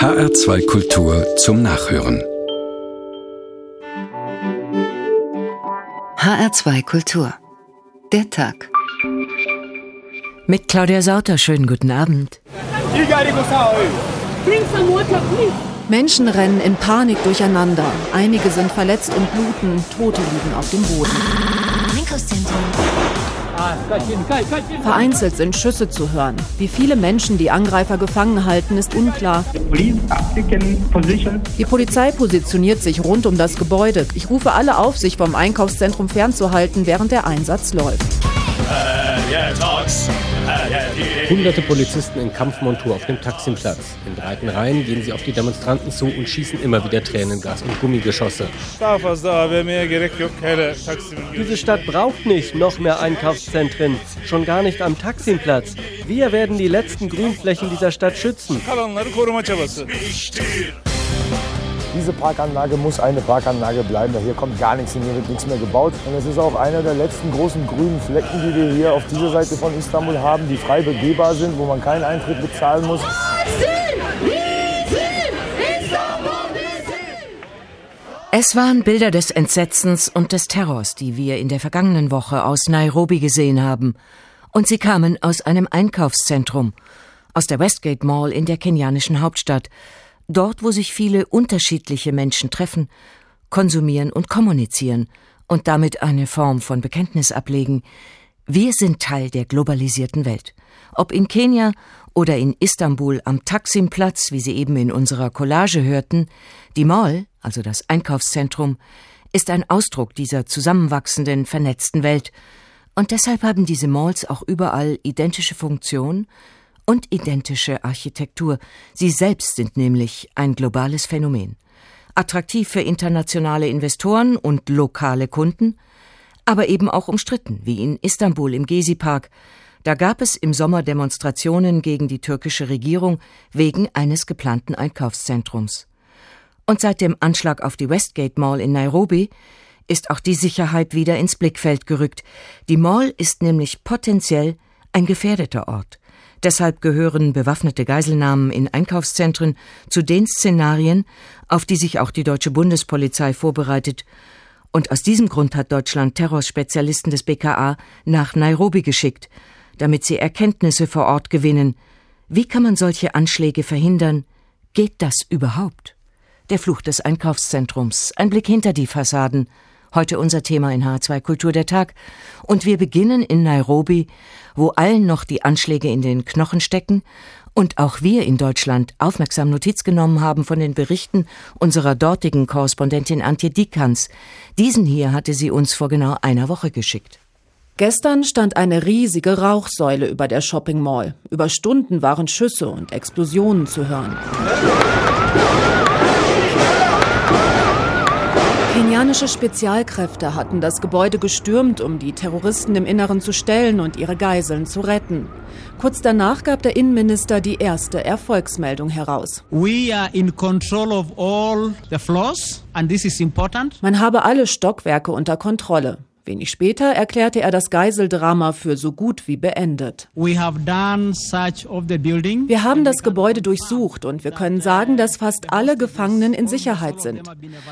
HR2 Kultur zum Nachhören. HR2 Kultur. Der Tag. Mit Claudia Sauter, schönen guten Abend. Menschen rennen in Panik durcheinander. Einige sind verletzt und bluten, Tote liegen auf dem Boden. Vereinzelt sind Schüsse zu hören. Wie viele Menschen die Angreifer gefangen halten, ist unklar. Die Polizei positioniert sich rund um das Gebäude. Ich rufe alle auf, sich vom Einkaufszentrum fernzuhalten, während der Einsatz läuft. Hunderte Polizisten in Kampfmontur auf dem Taksimplatz. In breiten Reihen gehen sie auf die Demonstranten zu und schießen immer wieder Tränengas und Gummigeschosse. Diese Stadt braucht nicht noch mehr Einkaufszentren, schon gar nicht am Taksimplatz. Wir werden die letzten Grünflächen dieser Stadt schützen. Diese Parkanlage muss eine Parkanlage bleiben. Hier kommt gar nichts hin, hier wird nichts mehr gebaut. Und es ist auch einer der letzten großen grünen Flecken, die wir hier auf dieser Seite von Istanbul haben, die frei begehbar sind, wo man keinen Eintritt bezahlen muss. Es waren Bilder des Entsetzens und des Terrors, die wir in der vergangenen Woche aus Nairobi gesehen haben. Und sie kamen aus einem Einkaufszentrum, aus der Westgate Mall in der kenianischen Hauptstadt, dort wo sich viele unterschiedliche Menschen treffen, konsumieren und kommunizieren und damit eine Form von Bekenntnis ablegen. Wir sind Teil der globalisierten Welt. Ob in Kenia oder in Istanbul am Taksimplatz, wie Sie eben in unserer Collage hörten, die Mall, also das Einkaufszentrum, ist ein Ausdruck dieser zusammenwachsenden, vernetzten Welt, und deshalb haben diese Malls auch überall identische Funktion und identische Architektur. Sie selbst sind nämlich ein globales Phänomen. Attraktiv für internationale Investoren und lokale Kunden, aber eben auch umstritten, wie in Istanbul im Gezi-Park. Da gab es im Sommer Demonstrationen gegen die türkische Regierung wegen eines geplanten Einkaufszentrums. Und seit dem Anschlag auf die Westgate Mall in Nairobi ist auch die Sicherheit wieder ins Blickfeld gerückt. Die Mall ist nämlich potenziell ein gefährdeter Ort. Deshalb gehören bewaffnete Geiselnahmen in Einkaufszentren zu den Szenarien, auf die sich auch die deutsche Bundespolizei vorbereitet. Und aus diesem Grund hat Deutschland Terrorspezialisten des BKA nach Nairobi geschickt, damit sie Erkenntnisse vor Ort gewinnen. Wie kann man solche Anschläge verhindern? Geht das überhaupt? Der Fluch des Einkaufszentrums, ein Blick hinter die Fassaden, Heute unser Thema in H2 Kultur der Tag. Und wir beginnen in Nairobi, wo allen noch die Anschläge in den Knochen stecken und auch wir in Deutschland aufmerksam Notiz genommen haben von den Berichten unserer dortigen Korrespondentin Antje Dikans. Diesen hier hatte sie uns vor genau einer Woche geschickt. Gestern stand eine riesige Rauchsäule über der Shopping Mall. Über Stunden waren Schüsse und Explosionen zu hören. Kenianische Spezialkräfte hatten das Gebäude gestürmt, um die Terroristen im Inneren zu stellen und ihre Geiseln zu retten. Kurz danach gab der Innenminister die erste Erfolgsmeldung heraus. We are in control of all the floors and this is important. Man habe alle Stockwerke unter Kontrolle. Wenig später erklärte er das Geiseldrama für so gut wie beendet. Wir haben das Gebäude durchsucht und wir können sagen, dass fast alle Gefangenen in Sicherheit sind.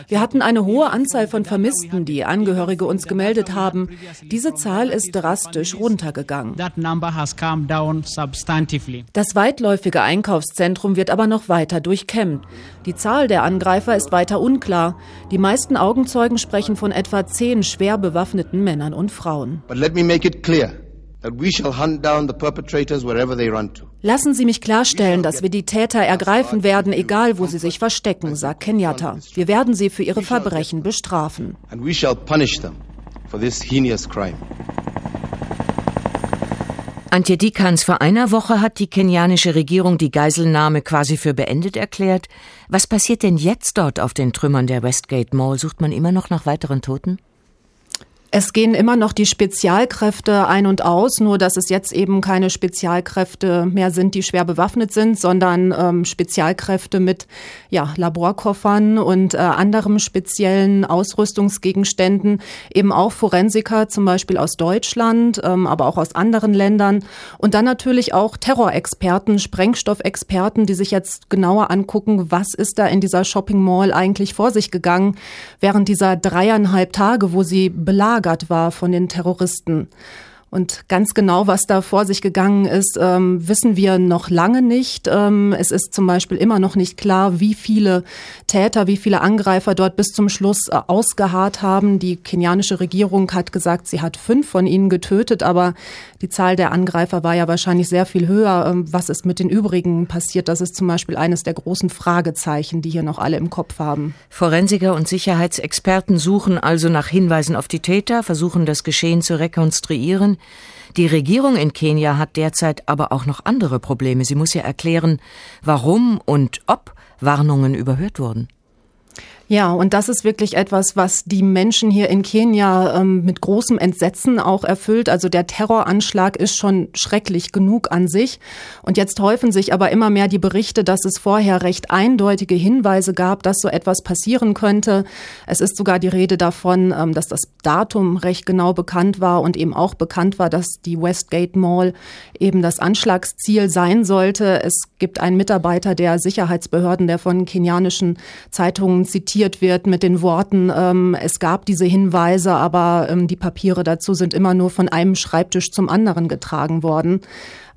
Wir hatten eine hohe Anzahl von Vermissten, die Angehörige uns gemeldet haben. Diese Zahl ist drastisch runtergegangen. Das weitläufige Einkaufszentrum wird aber noch weiter durchkämmt. Die Zahl der Angreifer ist weiter unklar. Die meisten Augenzeugen sprechen von etwa zehn schwer bewaffneten Männern und Frauen. But let me make it clear that we shall hunt down the perpetrators wherever they run to. Lassen Sie mich klarstellen, dass wir die Täter ergreifen werden, egal wo sie sich verstecken, sagt Kenyatta. Wir werden sie für ihre Verbrechen bestrafen. Antje Dikans, vor einer Woche hat die kenianische Regierung die Geiselnahme quasi für beendet erklärt. Was passiert denn jetzt dort auf den Trümmern der Westgate Mall? Sucht man immer noch nach weiteren Toten? Es gehen immer noch die Spezialkräfte ein und aus, nur dass es jetzt eben keine Spezialkräfte mehr sind, die schwer bewaffnet sind, sondern ähm, Spezialkräfte mit ja, Laborkoffern und äh, anderem speziellen Ausrüstungsgegenständen, eben auch Forensiker, zum Beispiel aus Deutschland, ähm, aber auch aus anderen Ländern. Und dann natürlich auch Terrorexperten, Sprengstoffexperten, die sich jetzt genauer angucken, was ist da in dieser Shopping Mall eigentlich vor sich gegangen während dieser dreieinhalb Tage, wo sie belagert belagert war von den Terroristen. Und ganz genau, was da vor sich gegangen ist, ähm, wissen wir noch lange nicht. Ähm, es ist zum Beispiel immer noch nicht klar, wie viele Täter, wie viele Angreifer dort bis zum Schluss äh, ausgeharrt haben. Die kenianische Regierung hat gesagt, sie hat fünf von ihnen getötet, aber die Zahl der Angreifer war ja wahrscheinlich sehr viel höher. Ähm, was ist mit den übrigen passiert? Das ist zum Beispiel eines der großen Fragezeichen, die hier noch alle im Kopf haben. Forensiker und Sicherheitsexperten suchen also nach Hinweisen auf die Täter, versuchen das Geschehen zu rekonstruieren. Die Regierung in Kenia hat derzeit aber auch noch andere Probleme. Sie muss ja erklären, warum und ob Warnungen überhört wurden. Ja, und das ist wirklich etwas, was die Menschen hier in Kenia ähm, mit großem Entsetzen auch erfüllt. Also der Terroranschlag ist schon schrecklich genug an sich. Und jetzt häufen sich aber immer mehr die Berichte, dass es vorher recht eindeutige Hinweise gab, dass so etwas passieren könnte. Es ist sogar die Rede davon, ähm, dass das Datum recht genau bekannt war und eben auch bekannt war, dass die Westgate Mall eben das Anschlagsziel sein sollte. Es gibt einen Mitarbeiter der Sicherheitsbehörden, der von kenianischen Zeitungen zitiert zitiert wird mit den Worten, ähm, es gab diese Hinweise, aber ähm, die Papiere dazu sind immer nur von einem Schreibtisch zum anderen getragen worden.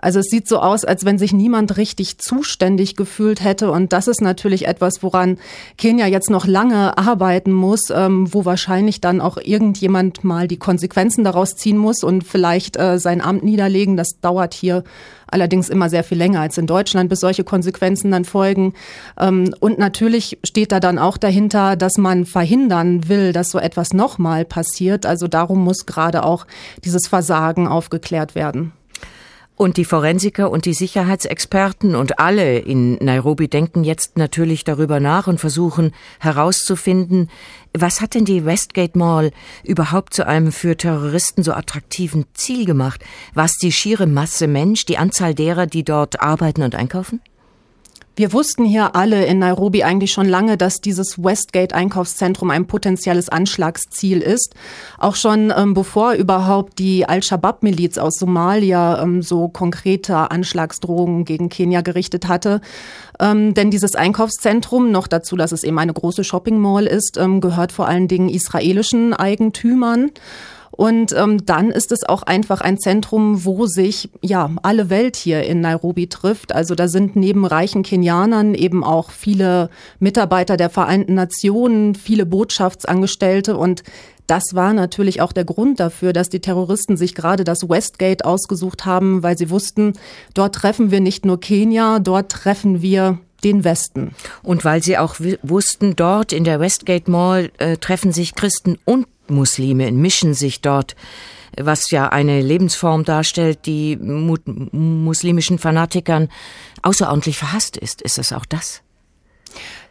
Also es sieht so aus, als wenn sich niemand richtig zuständig gefühlt hätte. Und das ist natürlich etwas, woran Kenia jetzt noch lange arbeiten muss, ähm, wo wahrscheinlich dann auch irgendjemand mal die Konsequenzen daraus ziehen muss und vielleicht äh, sein Amt niederlegen. Das dauert hier allerdings immer sehr viel länger als in Deutschland, bis solche Konsequenzen dann folgen. Ähm, und natürlich steht da dann auch dahinter, dass man verhindern will, dass so etwas nochmal passiert. Also darum muss gerade auch dieses Versagen aufgeklärt werden. Und die Forensiker und die Sicherheitsexperten und alle in Nairobi denken jetzt natürlich darüber nach und versuchen herauszufinden, was hat denn die Westgate Mall überhaupt zu einem für Terroristen so attraktiven Ziel gemacht? Was die schiere Masse Mensch, die Anzahl derer, die dort arbeiten und einkaufen? Wir wussten hier alle in Nairobi eigentlich schon lange, dass dieses Westgate-Einkaufszentrum ein potenzielles Anschlagsziel ist. Auch schon ähm, bevor überhaupt die Al-Shabaab-Miliz aus Somalia ähm, so konkrete Anschlagsdrohungen gegen Kenia gerichtet hatte. Ähm, denn dieses Einkaufszentrum, noch dazu, dass es eben eine große Shopping Mall ist, ähm, gehört vor allen Dingen israelischen Eigentümern. Und ähm, dann ist es auch einfach ein Zentrum, wo sich ja alle Welt hier in Nairobi trifft. Also da sind neben reichen Kenianern eben auch viele Mitarbeiter der Vereinten Nationen, viele Botschaftsangestellte und das war natürlich auch der Grund dafür, dass die Terroristen sich gerade das Westgate ausgesucht haben, weil sie wussten, dort treffen wir nicht nur Kenia, dort treffen wir den Westen. Und weil sie auch wussten, dort in der Westgate Mall äh, treffen sich Christen und Muslime mischen sich dort, was ja eine Lebensform darstellt, die muslimischen Fanatikern außerordentlich verhasst ist. Ist es auch das?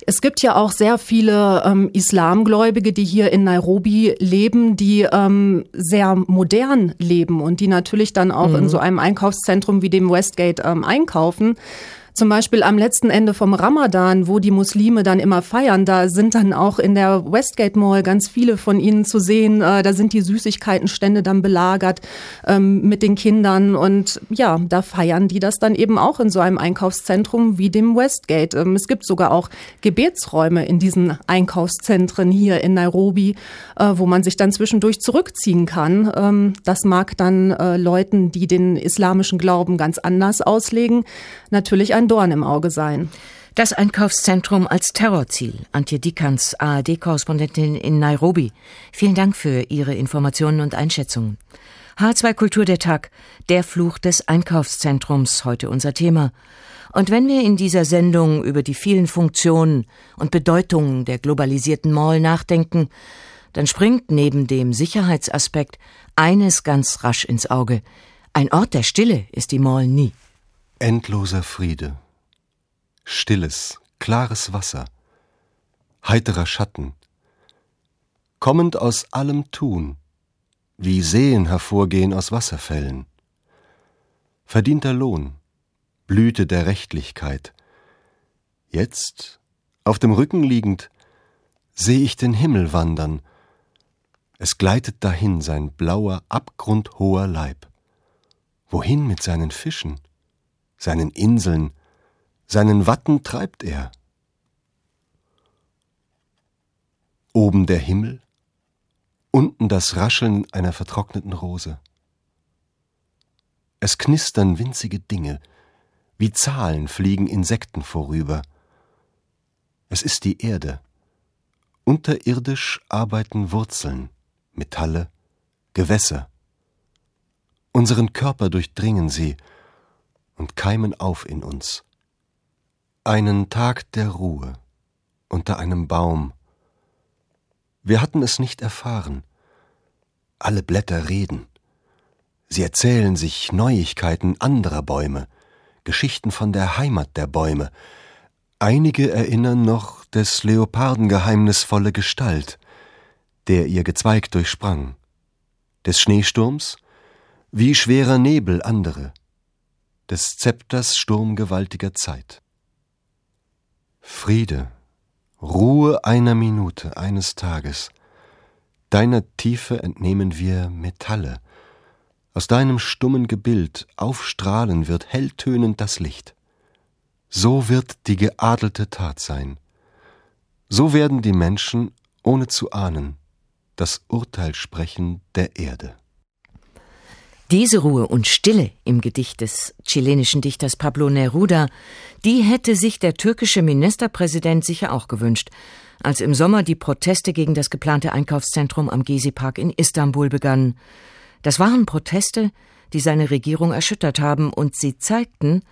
Es gibt ja auch sehr viele ähm, Islamgläubige, die hier in Nairobi leben, die ähm, sehr modern leben und die natürlich dann auch mhm. in so einem Einkaufszentrum wie dem Westgate ähm, einkaufen. Zum Beispiel am letzten Ende vom Ramadan, wo die Muslime dann immer feiern, da sind dann auch in der Westgate Mall ganz viele von ihnen zu sehen. Äh, da sind die Süßigkeitenstände dann belagert ähm, mit den Kindern und ja, da feiern die das dann eben auch in so einem Einkaufszentrum wie dem Westgate. Ähm, es gibt sogar auch Gebetsräume in diesen Einkaufszentren hier in Nairobi, äh, wo man sich dann zwischendurch zurückziehen kann. Ähm, das mag dann äh, Leuten, die den islamischen Glauben ganz anders auslegen, natürlich ein Dorn im Auge sein. Das Einkaufszentrum als Terrorziel. Antje Dikans, ARD-Korrespondentin in Nairobi. Vielen Dank für Ihre Informationen und Einschätzungen. H2 Kultur der Tag, der Fluch des Einkaufszentrums, heute unser Thema. Und wenn wir in dieser Sendung über die vielen Funktionen und Bedeutungen der globalisierten Mall nachdenken, dann springt neben dem Sicherheitsaspekt eines ganz rasch ins Auge. Ein Ort der Stille ist die Mall nie. Endloser Friede, stilles, klares Wasser, heiterer Schatten, kommend aus allem Tun, wie Seen hervorgehen aus Wasserfällen. Verdienter Lohn, Blüte der Rechtlichkeit. Jetzt, auf dem Rücken liegend, seh ich den Himmel wandern. Es gleitet dahin sein blauer, abgrundhoher Leib. Wohin mit seinen Fischen, seinen Inseln, seinen Watten treibt er? Oben der Himmel, unten das Rascheln einer vertrockneten Rose. Es knistern winzige Dinge, wie Zahlen fliegen Insekten vorüber. Es ist die Erde. Unterirdisch arbeiten Wurzeln, Metalle, Gewässer. Unseren Körper durchdringen sie und keimen auf in uns. Einen Tag der Ruhe unter einem Baum, wir hatten es nicht erfahren. Alle Blätter reden. Sie erzählen sich Neuigkeiten anderer Bäume, Geschichten von der Heimat der Bäume. Einige erinnern noch des Leoparden geheimnisvolle Gestalt, der ihr Gezweig durchsprang. Des Schneesturms, wie schwerer Nebel andere, des Zepters sturmgewaltiger Zeit. Friede Ruhe einer Minute, eines Tages. Deiner Tiefe entnehmen wir Metalle. Aus deinem stummen Gebild aufstrahlen wird helltönend das Licht. So wird die geadelte Tat sein. So werden die Menschen, ohne zu ahnen, das Urteil sprechen der Erde. Diese Ruhe und Stille im Gedicht des chilenischen Dichters Pablo Neruda, die hätte sich der türkische Ministerpräsident sicher auch gewünscht, als im Sommer die Proteste gegen das geplante Einkaufszentrum am Gezi-Park in Istanbul begannen. Das waren Proteste, die seine Regierung erschüttert haben, und sie zeigten,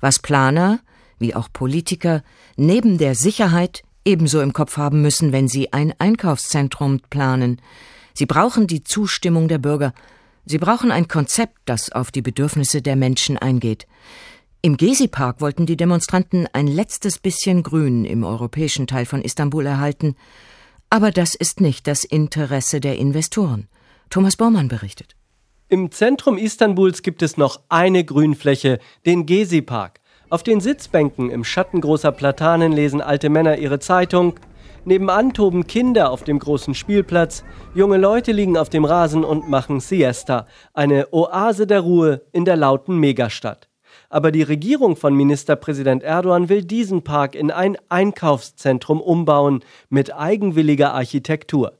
was Planer wie auch Politiker neben der Sicherheit ebenso im Kopf haben müssen, wenn sie ein Einkaufszentrum planen. Sie brauchen die Zustimmung der Bürger, Sie brauchen ein Konzept, das auf die Bedürfnisse der Menschen eingeht. Im Gezi-Park wollten die Demonstranten ein letztes bisschen Grün im europäischen Teil von Istanbul erhalten. Aber das ist nicht das Interesse der Investoren. Thomas Bormann berichtet. Im Zentrum Istanbuls gibt es noch eine Grünfläche, den Gezi-Park. Auf den Sitzbänken im Schatten großer Platanen lesen alte Männer ihre Zeitung, Nebenan toben Kinder auf dem großen Spielplatz, junge Leute liegen auf dem Rasen und machen Siesta, eine Oase der Ruhe in der lauten Megastadt. Aber die Regierung von Ministerpräsident Erdogan will diesen Park in ein Einkaufszentrum umbauen mit eigenwilliger Architektur.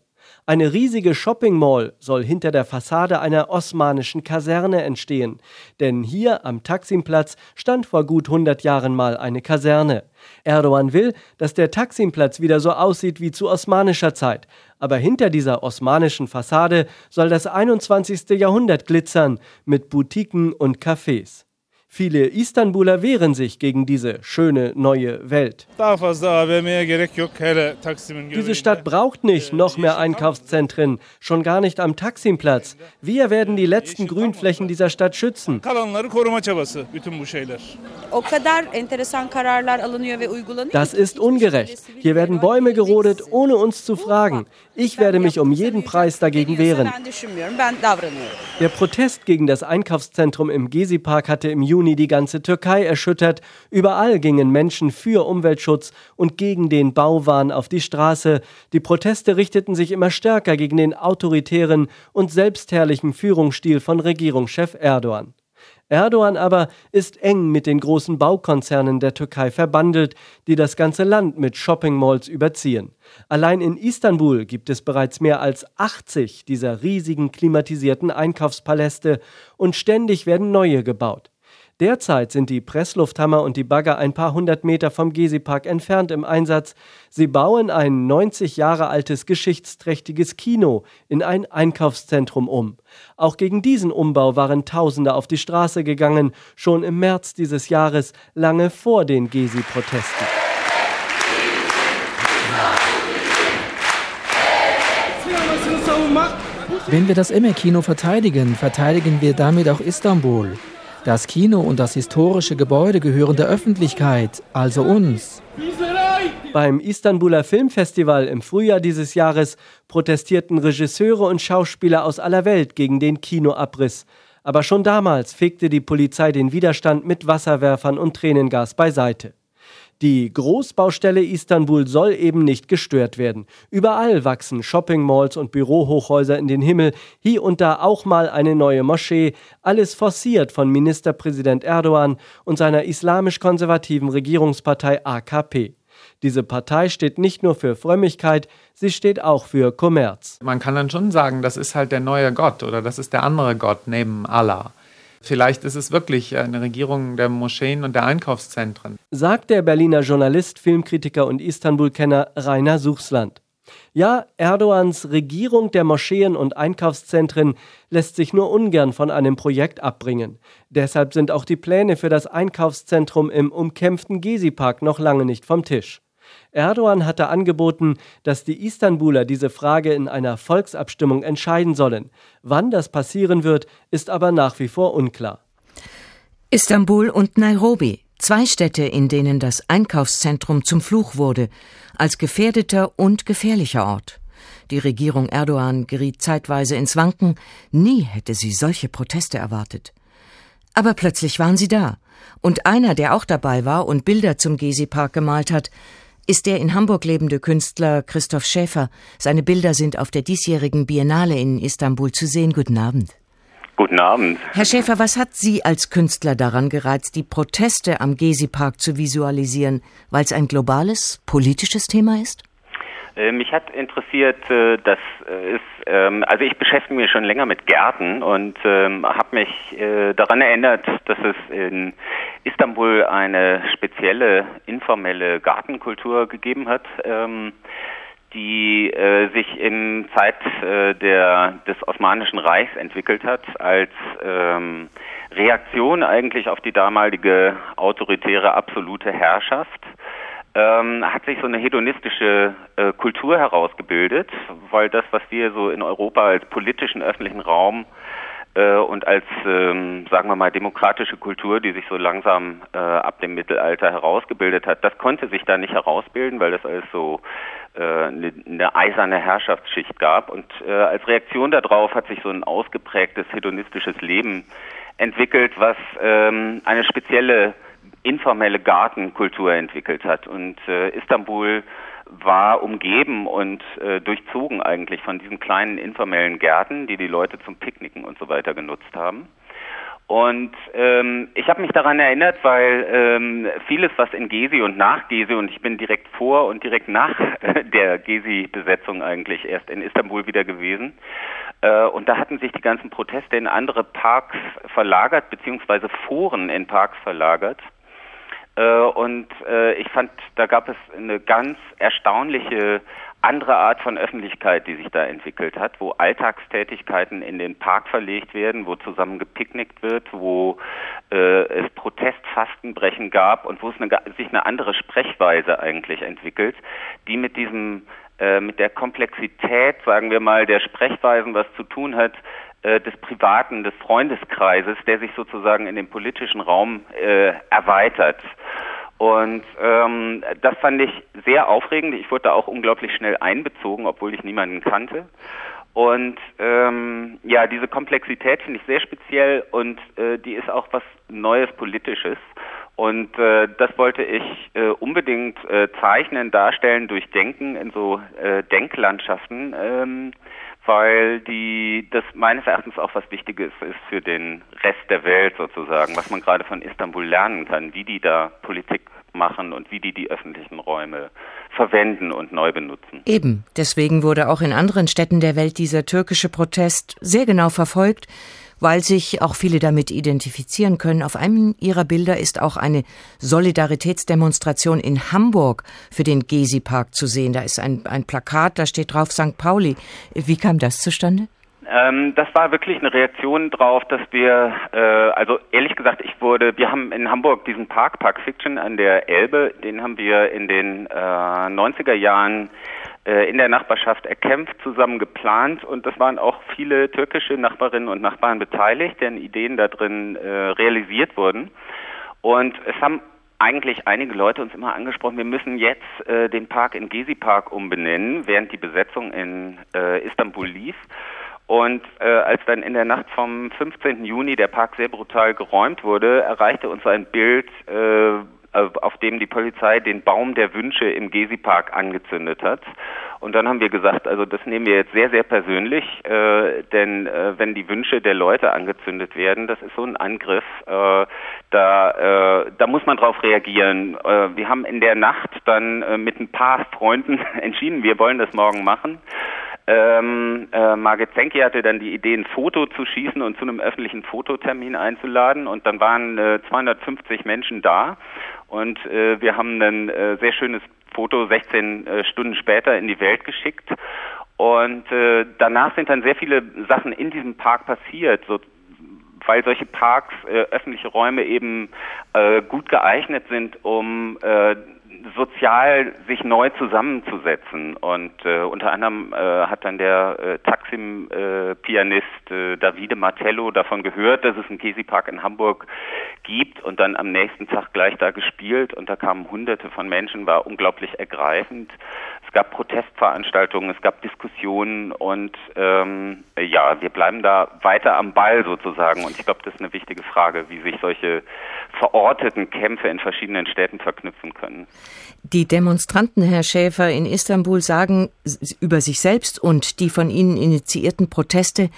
Eine riesige Shopping Mall soll hinter der Fassade einer osmanischen Kaserne entstehen, denn hier am Taksimplatz stand vor gut 100 Jahren mal eine Kaserne. Erdogan will, dass der Taksimplatz wieder so aussieht wie zu osmanischer Zeit, aber hinter dieser osmanischen Fassade soll das 21. Jahrhundert glitzern mit Boutiquen und Cafés. Viele Istanbuler wehren sich gegen diese schöne neue Welt. Diese Stadt braucht nicht noch mehr Einkaufszentren, schon gar nicht am Taksimplatz. Wir werden die letzten Grünflächen dieser Stadt schützen. Das ist ungerecht. Hier werden Bäume gerodet, ohne uns zu fragen. Ich werde mich um jeden Preis dagegen wehren. Der Protest gegen das Einkaufszentrum im Gezi-Park hatte im Juni Juni die ganze Türkei erschüttert. Überall gingen Menschen für Umweltschutz und gegen den Bauwahn auf die Straße. Die Proteste richteten sich immer stärker gegen den autoritären und selbstherrlichen Führungsstil von Regierungschef Erdogan. Erdogan aber ist eng mit den großen Baukonzernen der Türkei verbandelt, die das ganze Land mit Shoppingmalls überziehen. Allein in Istanbul gibt es bereits mehr als 80 dieser riesigen klimatisierten Einkaufspaläste und ständig werden neue gebaut. Derzeit sind die Presslufthammer und die Bagger ein paar hundert Meter vom Gezi-Park entfernt im Einsatz. Sie bauen ein 90 Jahre altes geschichtsträchtiges Kino in ein Einkaufszentrum um. Auch gegen diesen Umbau waren Tausende auf die Straße gegangen, schon im März dieses Jahres, lange vor den Gezi-Protesten. Wenn wir das Emme-Kino verteidigen, verteidigen wir damit auch Istanbul. Das Kino und das historische Gebäude gehören der Öffentlichkeit, also uns. Beim Istanbuler Filmfestival im Frühjahr dieses Jahres protestierten Regisseure und Schauspieler aus aller Welt gegen den Kinoabriss. Aber schon damals fegte die Polizei den Widerstand mit Wasserwerfern und Tränengas beiseite. Die Großbaustelle Istanbul soll eben nicht gestört werden. Überall wachsen Shoppingmalls und Bürohochhäuser in den Himmel, hier und da auch mal eine neue Moschee, alles forciert von Ministerpräsident Erdogan und seiner islamisch-konservativen Regierungspartei AKP. Diese Partei steht nicht nur für Frömmigkeit, sie steht auch für Kommerz. Man kann dann schon sagen, das ist halt der neue Gott oder das ist der andere Gott neben Allah. Vielleicht ist es wirklich eine Regierung der Moscheen und der Einkaufszentren. Sagt der Berliner Journalist, Filmkritiker und Istanbul-Kenner Rainer Suchsland. Ja, Erdogans Regierung der Moscheen und Einkaufszentren lässt sich nur ungern von einem Projekt abbringen. Deshalb sind auch die Pläne für das Einkaufszentrum im umkämpften Gezi-Park noch lange nicht vom Tisch. Erdogan hatte angeboten, dass die Istanbuler diese Frage in einer Volksabstimmung entscheiden sollen. Wann das passieren wird, ist aber nach wie vor unklar. Istanbul und Nairobi, zwei Städte, in denen das Einkaufszentrum zum Fluch wurde, als gefährdeter und gefährlicher Ort. Die Regierung Erdogan geriet zeitweise ins Wanken, nie hätte sie solche Proteste erwartet. Aber plötzlich waren sie da, und einer, der auch dabei war und Bilder zum Gezi-Park gemalt hat, ist der in Hamburg lebende Künstler Christoph Schäfer. Seine Bilder sind auf der diesjährigen Biennale in Istanbul zu sehen. Guten Abend. Guten Abend. Herr Schäfer, was hat Sie als Künstler daran gereizt, die Proteste am Gezi-Park zu visualisieren, weil es ein globales, politisches Thema ist? Äh, mich hat interessiert, äh, dass es, ähm, also ich beschäftige mich schon länger mit Gärten und ähm, habe mich äh, daran erinnert, dass es in Istanbul eine spezielle informelle Gartenkultur gegeben hat, ähm, die sich in Zeit der, des Osmanischen Reichs entwickelt hat, als Reaktion eigentlich auf die damalige autoritäre absolute Herrschaft ähm, hat sich so eine hedonistische äh, Kultur herausgebildet, weil das, was wir so in Europa als politischen öffentlichen Raum äh, und als, ähm, sagen wir mal, demokratische Kultur, die sich so langsam äh, ab dem Mittelalter herausgebildet hat, das konnte sich da nicht herausbilden, weil das alles so eine, äh, eine eiserne Herrschaftsschicht gab. Und äh, als Reaktion darauf hat sich so ein ausgeprägtes hedonistisches Leben entwickelt, was ähm, eine spezielle informelle Gartenkultur entwickelt hat. Und äh, Istanbul war umgeben und äh, durchzogen eigentlich von diesen kleinen informellen Gärten, die die Leute zum Picknicken und so weiter genutzt haben. Und ähm, ich habe mich daran erinnert, weil ähm, vieles, was in Gezi und nach Gezi, und ich bin direkt vor und direkt nach der Gezi-Besetzung eigentlich erst in Istanbul wieder gewesen, äh, und da hatten sich die ganzen Proteste in andere Parks verlagert, beziehungsweise Foren in Parks verlagert. Äh, und äh, ich fand, da gab es eine ganz erstaunliche andere Art von Öffentlichkeit, die sich da entwickelt hat, wo Alltagstätigkeiten in den Park verlegt werden, wo zusammen gepicknickt wird, wo äh, es Protestfastenbrechen gab und wo es eine, sich eine andere Sprechweise eigentlich entwickelt, die mit diesem äh, mit der Komplexität, sagen wir mal, der Sprechweisen was zu tun hat, des privaten, des Freundeskreises, der sich sozusagen in den politischen Raum äh, erweitert. Und ähm, das fand ich sehr aufregend. Ich wurde da auch unglaublich schnell einbezogen, obwohl ich niemanden kannte. Und ähm, ja, diese Komplexität finde ich sehr speziell und äh, die ist auch was Neues Politisches. Und äh, das wollte ich äh, unbedingt äh, zeichnen, darstellen, durchdenken in so äh, Denklandschaften. Ähm, weil die das meines Erachtens auch was Wichtiges ist für den Rest der Welt sozusagen, was man gerade von Istanbul lernen kann, wie die da Politik machen und wie die die öffentlichen Räume verwenden und neu benutzen. Eben, deswegen wurde auch in anderen Städten der Welt dieser türkische Protest sehr genau verfolgt weil sich auch viele damit identifizieren können. Auf einem ihrer Bilder ist auch eine Solidaritätsdemonstration in Hamburg für den Gezi-Park zu sehen. Da ist ein, ein Plakat, da steht drauf St. Pauli. Wie kam das zustande? Ähm, das war wirklich eine Reaktion drauf, dass wir, äh, also ehrlich gesagt, ich wurde, wir haben in Hamburg diesen Park, Park Fiction an der Elbe, den haben wir in den äh, 90er Jahren in der Nachbarschaft erkämpft, zusammen geplant und das waren auch viele türkische Nachbarinnen und Nachbarn beteiligt, deren Ideen da drin äh, realisiert wurden. Und es haben eigentlich einige Leute uns immer angesprochen, wir müssen jetzt äh, den Park in Gezi Park umbenennen, während die Besetzung in äh, Istanbul lief. Und äh, als dann in der Nacht vom 15. Juni der Park sehr brutal geräumt wurde, erreichte uns ein Bild, äh, auf dem die Polizei den Baum der Wünsche im Gezi-Park angezündet hat. Und dann haben wir gesagt, also das nehmen wir jetzt sehr, sehr persönlich, äh, denn äh, wenn die Wünsche der Leute angezündet werden, das ist so ein Angriff, äh, da, äh, da muss man drauf reagieren. Äh, wir haben in der Nacht dann äh, mit ein paar Freunden entschieden, wir wollen das morgen machen. Ähm, äh, Margit Zenke hatte dann die Idee, ein Foto zu schießen und zu einem öffentlichen Fototermin einzuladen. Und dann waren äh, 250 Menschen da. Und äh, wir haben ein äh, sehr schönes Foto 16 äh, Stunden später in die Welt geschickt. Und äh, danach sind dann sehr viele Sachen in diesem Park passiert. So, weil solche Parks, äh, öffentliche Räume eben äh, gut geeignet sind, um äh, sozial sich neu zusammenzusetzen. Und äh, unter anderem äh, hat dann der äh, Taksim-Pianist äh, Davide Martello davon gehört, dass es einen Kesi-Park in Hamburg gibt und dann am nächsten Tag gleich da gespielt und da kamen hunderte von Menschen, war unglaublich ergreifend. Es gab Protestveranstaltungen, es gab Diskussionen und ähm, ja, wir bleiben da weiter am Ball sozusagen und ich glaube, das ist eine wichtige Frage, wie sich solche verorteten Kämpfe in verschiedenen Städten verknüpfen können. Die Demonstranten, Herr Schäfer, in Istanbul sagen über sich selbst und die von ihnen initiierten Proteste,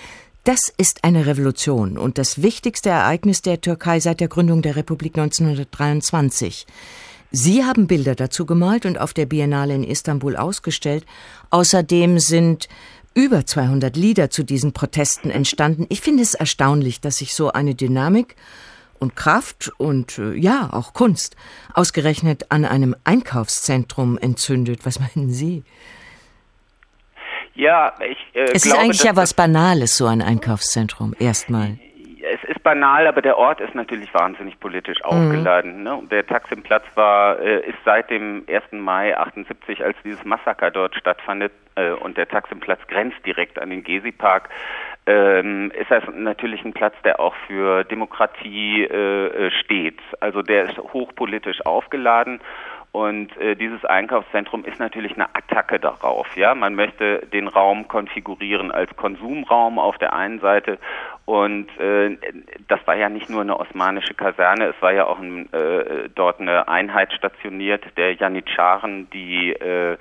das ist eine Revolution und das wichtigste Ereignis der Türkei seit der Gründung der Republik 1923. Sie haben Bilder dazu gemalt und auf der Biennale in Istanbul ausgestellt. Außerdem sind über 200 Lieder zu diesen Protesten entstanden. Ich finde es erstaunlich, dass sich so eine Dynamik und Kraft und äh, ja, auch Kunst ausgerechnet an einem Einkaufszentrum entzündet. Was meinen Sie? Ja, ich äh, Es glaube, ist eigentlich ja was Banales, so ein Einkaufszentrum, erstmal. Es ist banal, aber der Ort ist natürlich wahnsinnig politisch Mhm. aufgeladen. Ne? Der Taksimplatz war, äh, ist seit dem 1. Mai 78, als dieses Massaker dort stattfand, äh, und der Taksimplatz grenzt direkt an den Gezi-Park, ähm, ist das natürlich ein Platz, der auch für Demokratie äh, steht. Also der ist hochpolitisch aufgeladen und äh, dieses Einkaufszentrum ist natürlich eine Attacke darauf. Ja, man möchte den Raum konfigurieren als Konsumraum auf der einen Seite und äh, das war ja nicht nur eine osmanische Kaserne, es war ja auch ein, äh, dort eine Einheit stationiert der Janitscharen, die äh,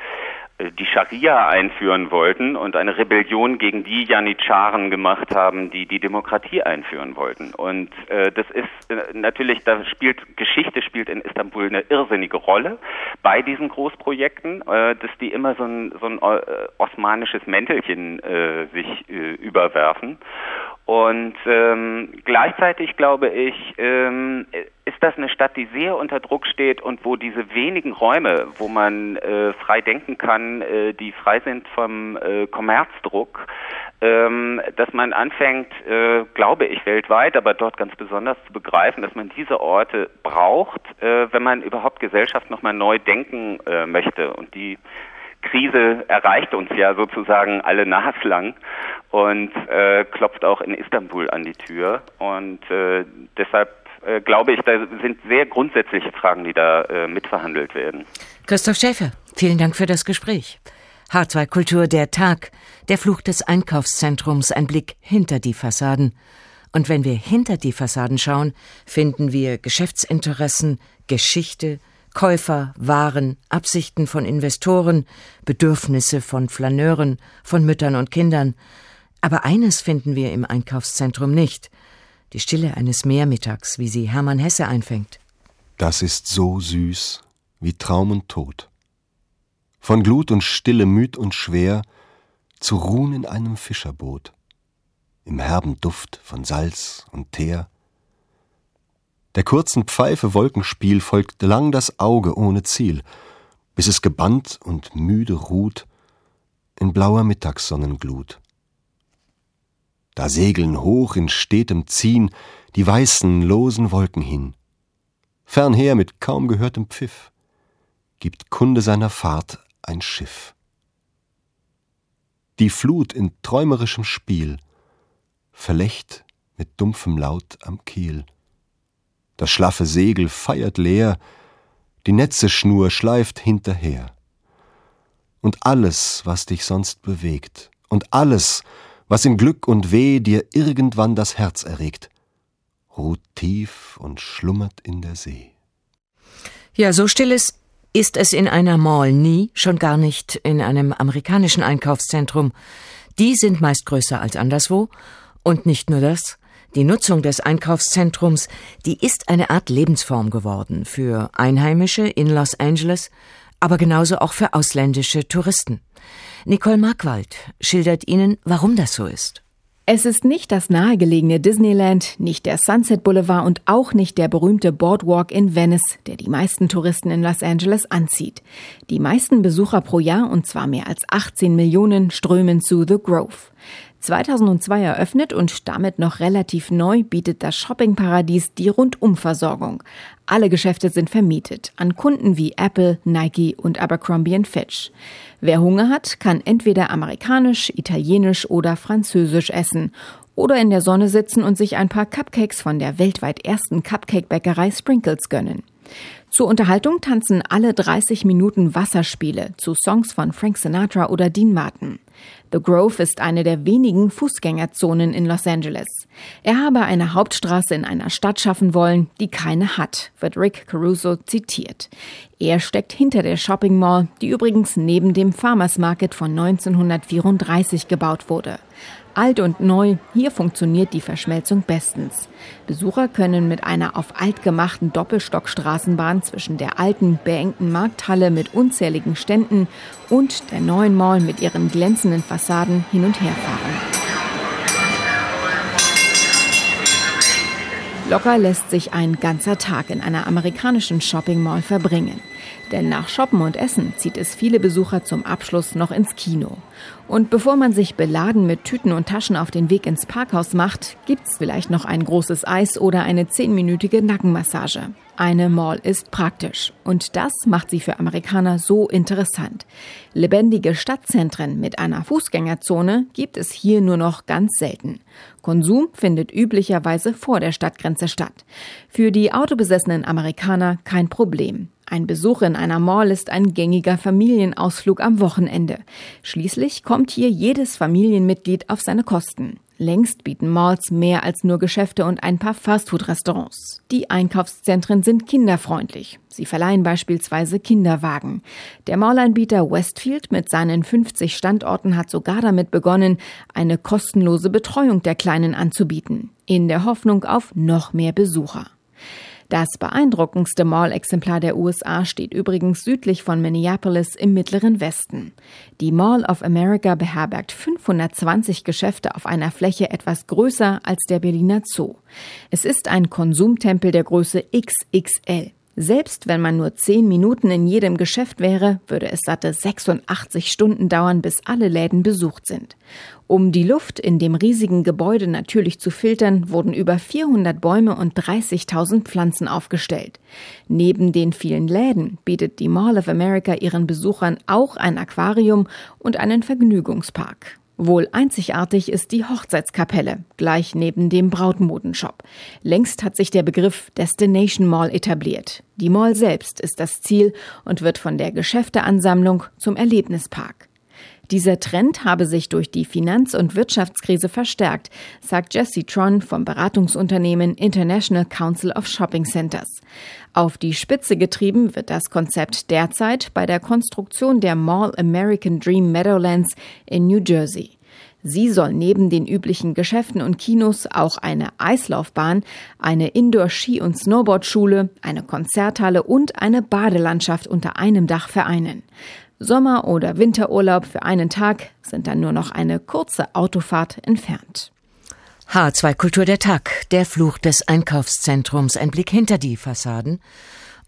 die Scharia einführen wollten und eine Rebellion gegen die Janitscharen gemacht haben, die die Demokratie einführen wollten. Und äh, das ist äh, natürlich, da spielt Geschichte spielt in Istanbul eine irrsinnige Rolle bei diesen Großprojekten, äh, dass die immer so ein, so ein äh, osmanisches Mäntelchen äh, sich äh, überwerfen. Und ähm, gleichzeitig glaube ich, ähm, ist das eine Stadt, die sehr unter Druck steht und wo diese wenigen Räume, wo man äh, frei denken kann, äh, die frei sind vom äh, Kommerzdruck, ähm, dass man anfängt, äh, glaube ich, weltweit, aber dort ganz besonders zu begreifen, dass man diese Orte braucht, äh, wenn man überhaupt Gesellschaft nochmal neu denken äh, möchte. Und die Krise erreicht uns ja sozusagen alle naslang und äh, klopft auch in Istanbul an die Tür. Und äh, deshalb äh, glaube ich, da sind sehr grundsätzliche Fragen, die da äh, mitverhandelt werden. Christoph Schäfer, vielen Dank für das Gespräch. H2 Kultur der Tag, der Fluch des Einkaufszentrums, ein Blick hinter die Fassaden. Und wenn wir hinter die Fassaden schauen, finden wir Geschäftsinteressen, Geschichte, Käufer, Waren, Absichten von Investoren, Bedürfnisse von Flaneuren, von Müttern und Kindern. Aber eines finden wir im Einkaufszentrum nicht. Die Stille eines Meermittags, wie sie Hermann Hesse einfängt. Das ist so süß wie Traum und Tod. Von Glut und Stille müd und schwer zu ruhen in einem Fischerboot, im herben Duft von Salz und Teer. Der kurzen Pfeife Wolkenspiel folgt lang das Auge ohne Ziel, bis es gebannt und müde ruht in blauer Mittagssonnenglut. Da segeln hoch in stetem Ziehen die weißen, losen Wolken hin. Fernher mit kaum gehörtem Pfiff gibt Kunde seiner Fahrt ein Schiff. Die Flut in träumerischem Spiel verlächt mit dumpfem Laut am Kiel. Das schlaffe Segel feiert leer die Netzeschnur schleift hinterher. Und alles, was dich sonst bewegt, und alles, was in Glück und Weh dir irgendwann das Herz erregt, ruht tief und schlummert in der See. Ja, so still ist, ist es in einer Mall nie, schon gar nicht in einem amerikanischen Einkaufszentrum. Die sind meist größer als anderswo. Und nicht nur das. Die Nutzung des Einkaufszentrums, die ist eine Art Lebensform geworden für Einheimische in Los Angeles, aber genauso auch für ausländische Touristen. Nicole Markwald schildert Ihnen, warum das so ist. Es ist nicht das nahegelegene Disneyland, nicht der Sunset Boulevard und auch nicht der berühmte Boardwalk in Venice, der die meisten Touristen in Los Angeles anzieht. Die meisten Besucher pro Jahr, und zwar mehr als 18 Millionen, strömen zu The Grove. 2002 eröffnet und damit noch relativ neu bietet das Shoppingparadies die Rundumversorgung. Alle Geschäfte sind vermietet an Kunden wie Apple, Nike und Abercrombie Fitch. Wer Hunger hat, kann entweder amerikanisch, italienisch oder französisch essen oder in der Sonne sitzen und sich ein paar Cupcakes von der weltweit ersten Cupcake-Bäckerei Sprinkles gönnen. Zur Unterhaltung tanzen alle 30 Minuten Wasserspiele zu Songs von Frank Sinatra oder Dean Martin. The Grove ist eine der wenigen Fußgängerzonen in Los Angeles. Er habe eine Hauptstraße in einer Stadt schaffen wollen, die keine hat, wird Rick Caruso zitiert. Er steckt hinter der Shopping Mall, die übrigens neben dem Farmers Market von 1934 gebaut wurde. Alt und neu, hier funktioniert die Verschmelzung bestens. Besucher können mit einer auf alt gemachten Doppelstockstraßenbahn zwischen der alten, beengten Markthalle mit unzähligen Ständen und der neuen Mall mit ihren glänzenden Fassaden hin und her fahren. Locker lässt sich ein ganzer Tag in einer amerikanischen Shopping Mall verbringen. Denn nach Shoppen und Essen zieht es viele Besucher zum Abschluss noch ins Kino. Und bevor man sich beladen mit Tüten und Taschen auf den Weg ins Parkhaus macht, gibt's vielleicht noch ein großes Eis oder eine zehnminütige Nackenmassage. Eine Mall ist praktisch. Und das macht sie für Amerikaner so interessant. Lebendige Stadtzentren mit einer Fußgängerzone gibt es hier nur noch ganz selten. Konsum findet üblicherweise vor der Stadtgrenze statt. Für die autobesessenen Amerikaner kein Problem. Ein Besuch in einer Mall ist ein gängiger Familienausflug am Wochenende. Schließlich kommt hier jedes Familienmitglied auf seine Kosten. Längst bieten Malls mehr als nur Geschäfte und ein paar Fastfood-Restaurants. Die Einkaufszentren sind kinderfreundlich. Sie verleihen beispielsweise Kinderwagen. Der Mallanbieter Westfield mit seinen 50 Standorten hat sogar damit begonnen, eine kostenlose Betreuung der Kleinen anzubieten, in der Hoffnung auf noch mehr Besucher. Das beeindruckendste Mall-Exemplar der USA steht übrigens südlich von Minneapolis im mittleren Westen. Die Mall of America beherbergt 520 Geschäfte auf einer Fläche etwas größer als der Berliner Zoo. Es ist ein Konsumtempel der Größe XXL. Selbst wenn man nur zehn Minuten in jedem Geschäft wäre, würde es satte 86 Stunden dauern, bis alle Läden besucht sind. Um die Luft in dem riesigen Gebäude natürlich zu filtern, wurden über 400 Bäume und 30.000 Pflanzen aufgestellt. Neben den vielen Läden bietet die Mall of America ihren Besuchern auch ein Aquarium und einen Vergnügungspark. Wohl einzigartig ist die Hochzeitskapelle, gleich neben dem Brautmodenshop. Längst hat sich der Begriff Destination Mall etabliert. Die Mall selbst ist das Ziel und wird von der Geschäfteansammlung zum Erlebnispark. Dieser Trend habe sich durch die Finanz- und Wirtschaftskrise verstärkt, sagt Jesse Tron vom Beratungsunternehmen International Council of Shopping Centers. Auf die Spitze getrieben wird das Konzept derzeit bei der Konstruktion der Mall American Dream Meadowlands in New Jersey. Sie soll neben den üblichen Geschäften und Kinos auch eine Eislaufbahn, eine Indoor-Ski- und Snowboardschule, eine Konzerthalle und eine Badelandschaft unter einem Dach vereinen. Sommer- oder Winterurlaub für einen Tag sind dann nur noch eine kurze Autofahrt entfernt. H2 Kultur der Tag, der Fluch des Einkaufszentrums, ein Blick hinter die Fassaden.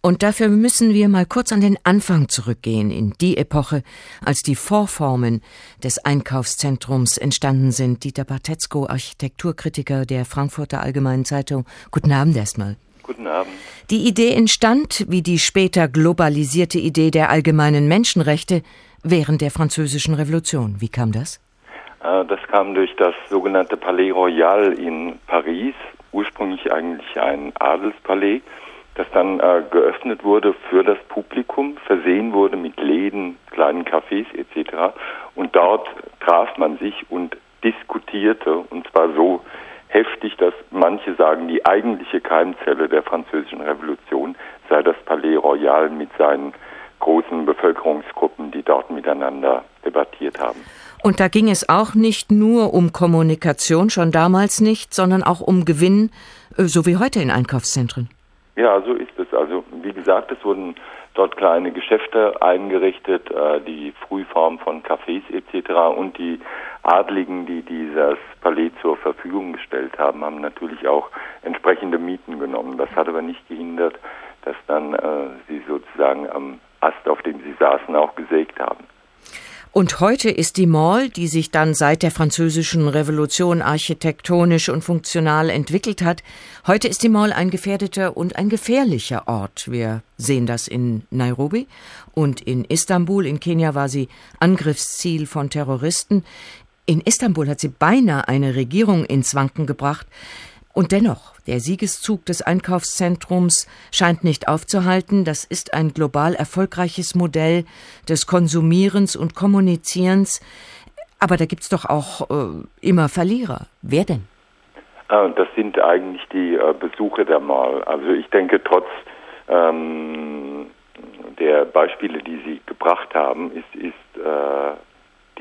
Und dafür müssen wir mal kurz an den Anfang zurückgehen, in die Epoche, als die Vorformen des Einkaufszentrums entstanden sind. Dieter Bartetzko, Architekturkritiker der Frankfurter Allgemeinen Zeitung. Guten Abend erstmal. Guten Abend. Die Idee entstand, wie die später globalisierte Idee der allgemeinen Menschenrechte, während der Französischen Revolution. Wie kam das? Äh, das kam durch das sogenannte Palais Royal in Paris, ursprünglich eigentlich ein Adelspalais das dann äh, geöffnet wurde für das Publikum, versehen wurde mit Läden, kleinen Cafés etc. Und dort traf man sich und diskutierte, und zwar so heftig, dass manche sagen, die eigentliche Keimzelle der französischen Revolution sei das Palais Royal mit seinen großen Bevölkerungsgruppen, die dort miteinander debattiert haben. Und da ging es auch nicht nur um Kommunikation, schon damals nicht, sondern auch um Gewinn, äh, so wie heute in Einkaufszentren. Ja, so ist es. Also wie gesagt, es wurden dort kleine Geschäfte eingerichtet, äh, die Frühform von Cafés etc. und die Adligen, die dieses Palais zur Verfügung gestellt haben, haben natürlich auch entsprechende Mieten genommen. Das hat aber nicht gehindert, dass dann äh, sie sozusagen am Ast, auf dem sie saßen, auch gesägt haben. Und heute ist die Mall, die sich dann seit der französischen Revolution architektonisch und funktional entwickelt hat, heute ist die Mall ein gefährdeter und ein gefährlicher Ort. Wir sehen das in Nairobi und in Istanbul. In Kenia war sie Angriffsziel von Terroristen. In Istanbul hat sie beinahe eine Regierung ins Wanken gebracht. Und dennoch, der Siegeszug des Einkaufszentrums scheint nicht aufzuhalten. Das ist ein global erfolgreiches Modell des Konsumierens und Kommunizierens. Aber da gibt es doch auch äh, immer Verlierer. Wer denn? Ah, das sind eigentlich die äh, Besucher der Mall. Also ich denke, trotz ähm, der Beispiele, die Sie gebracht haben, ist, ist äh,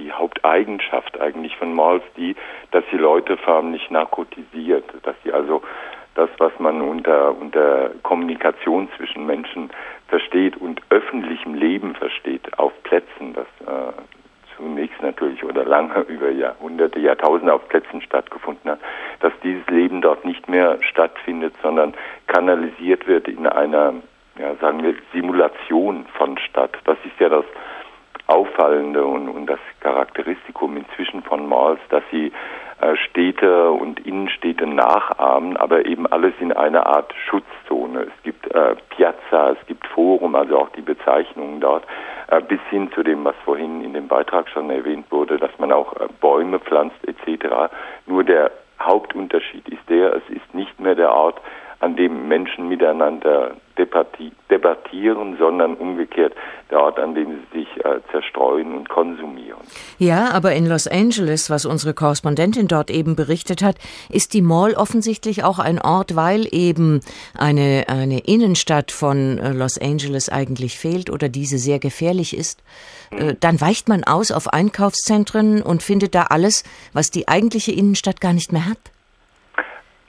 die Haupteigenschaft eigentlich von Malls die, dass sie Leute förmlich narkotisiert, dass sie also das, was man unter, unter Kommunikation zwischen Menschen versteht und öffentlichem Leben versteht, auf Plätzen, das äh, zunächst natürlich oder lange über Jahrhunderte, Jahrtausende auf Plätzen stattgefunden hat, dass dieses Leben dort nicht mehr stattfindet, sondern kanalisiert wird in einer, ja, sagen wir, Simulation von Stadt. Das ist ja das Auffallende und, und das Charakteristikum inzwischen von Malls, dass sie äh, Städte und Innenstädte nachahmen, aber eben alles in einer Art Schutzzone. Es gibt äh, Piazza, es gibt Forum, also auch die Bezeichnungen dort, äh, bis hin zu dem, was vorhin in dem Beitrag schon erwähnt wurde, dass man auch äh, Bäume pflanzt etc. Nur der Hauptunterschied ist der, es ist nicht mehr der Ort, an dem Menschen miteinander debattieren, sondern umgekehrt der Ort, an dem sie sich äh, zerstreuen und konsumieren. Ja, aber in Los Angeles, was unsere Korrespondentin dort eben berichtet hat, ist die Mall offensichtlich auch ein Ort, weil eben eine, eine Innenstadt von äh, Los Angeles eigentlich fehlt oder diese sehr gefährlich ist. Äh, dann weicht man aus auf Einkaufszentren und findet da alles, was die eigentliche Innenstadt gar nicht mehr hat.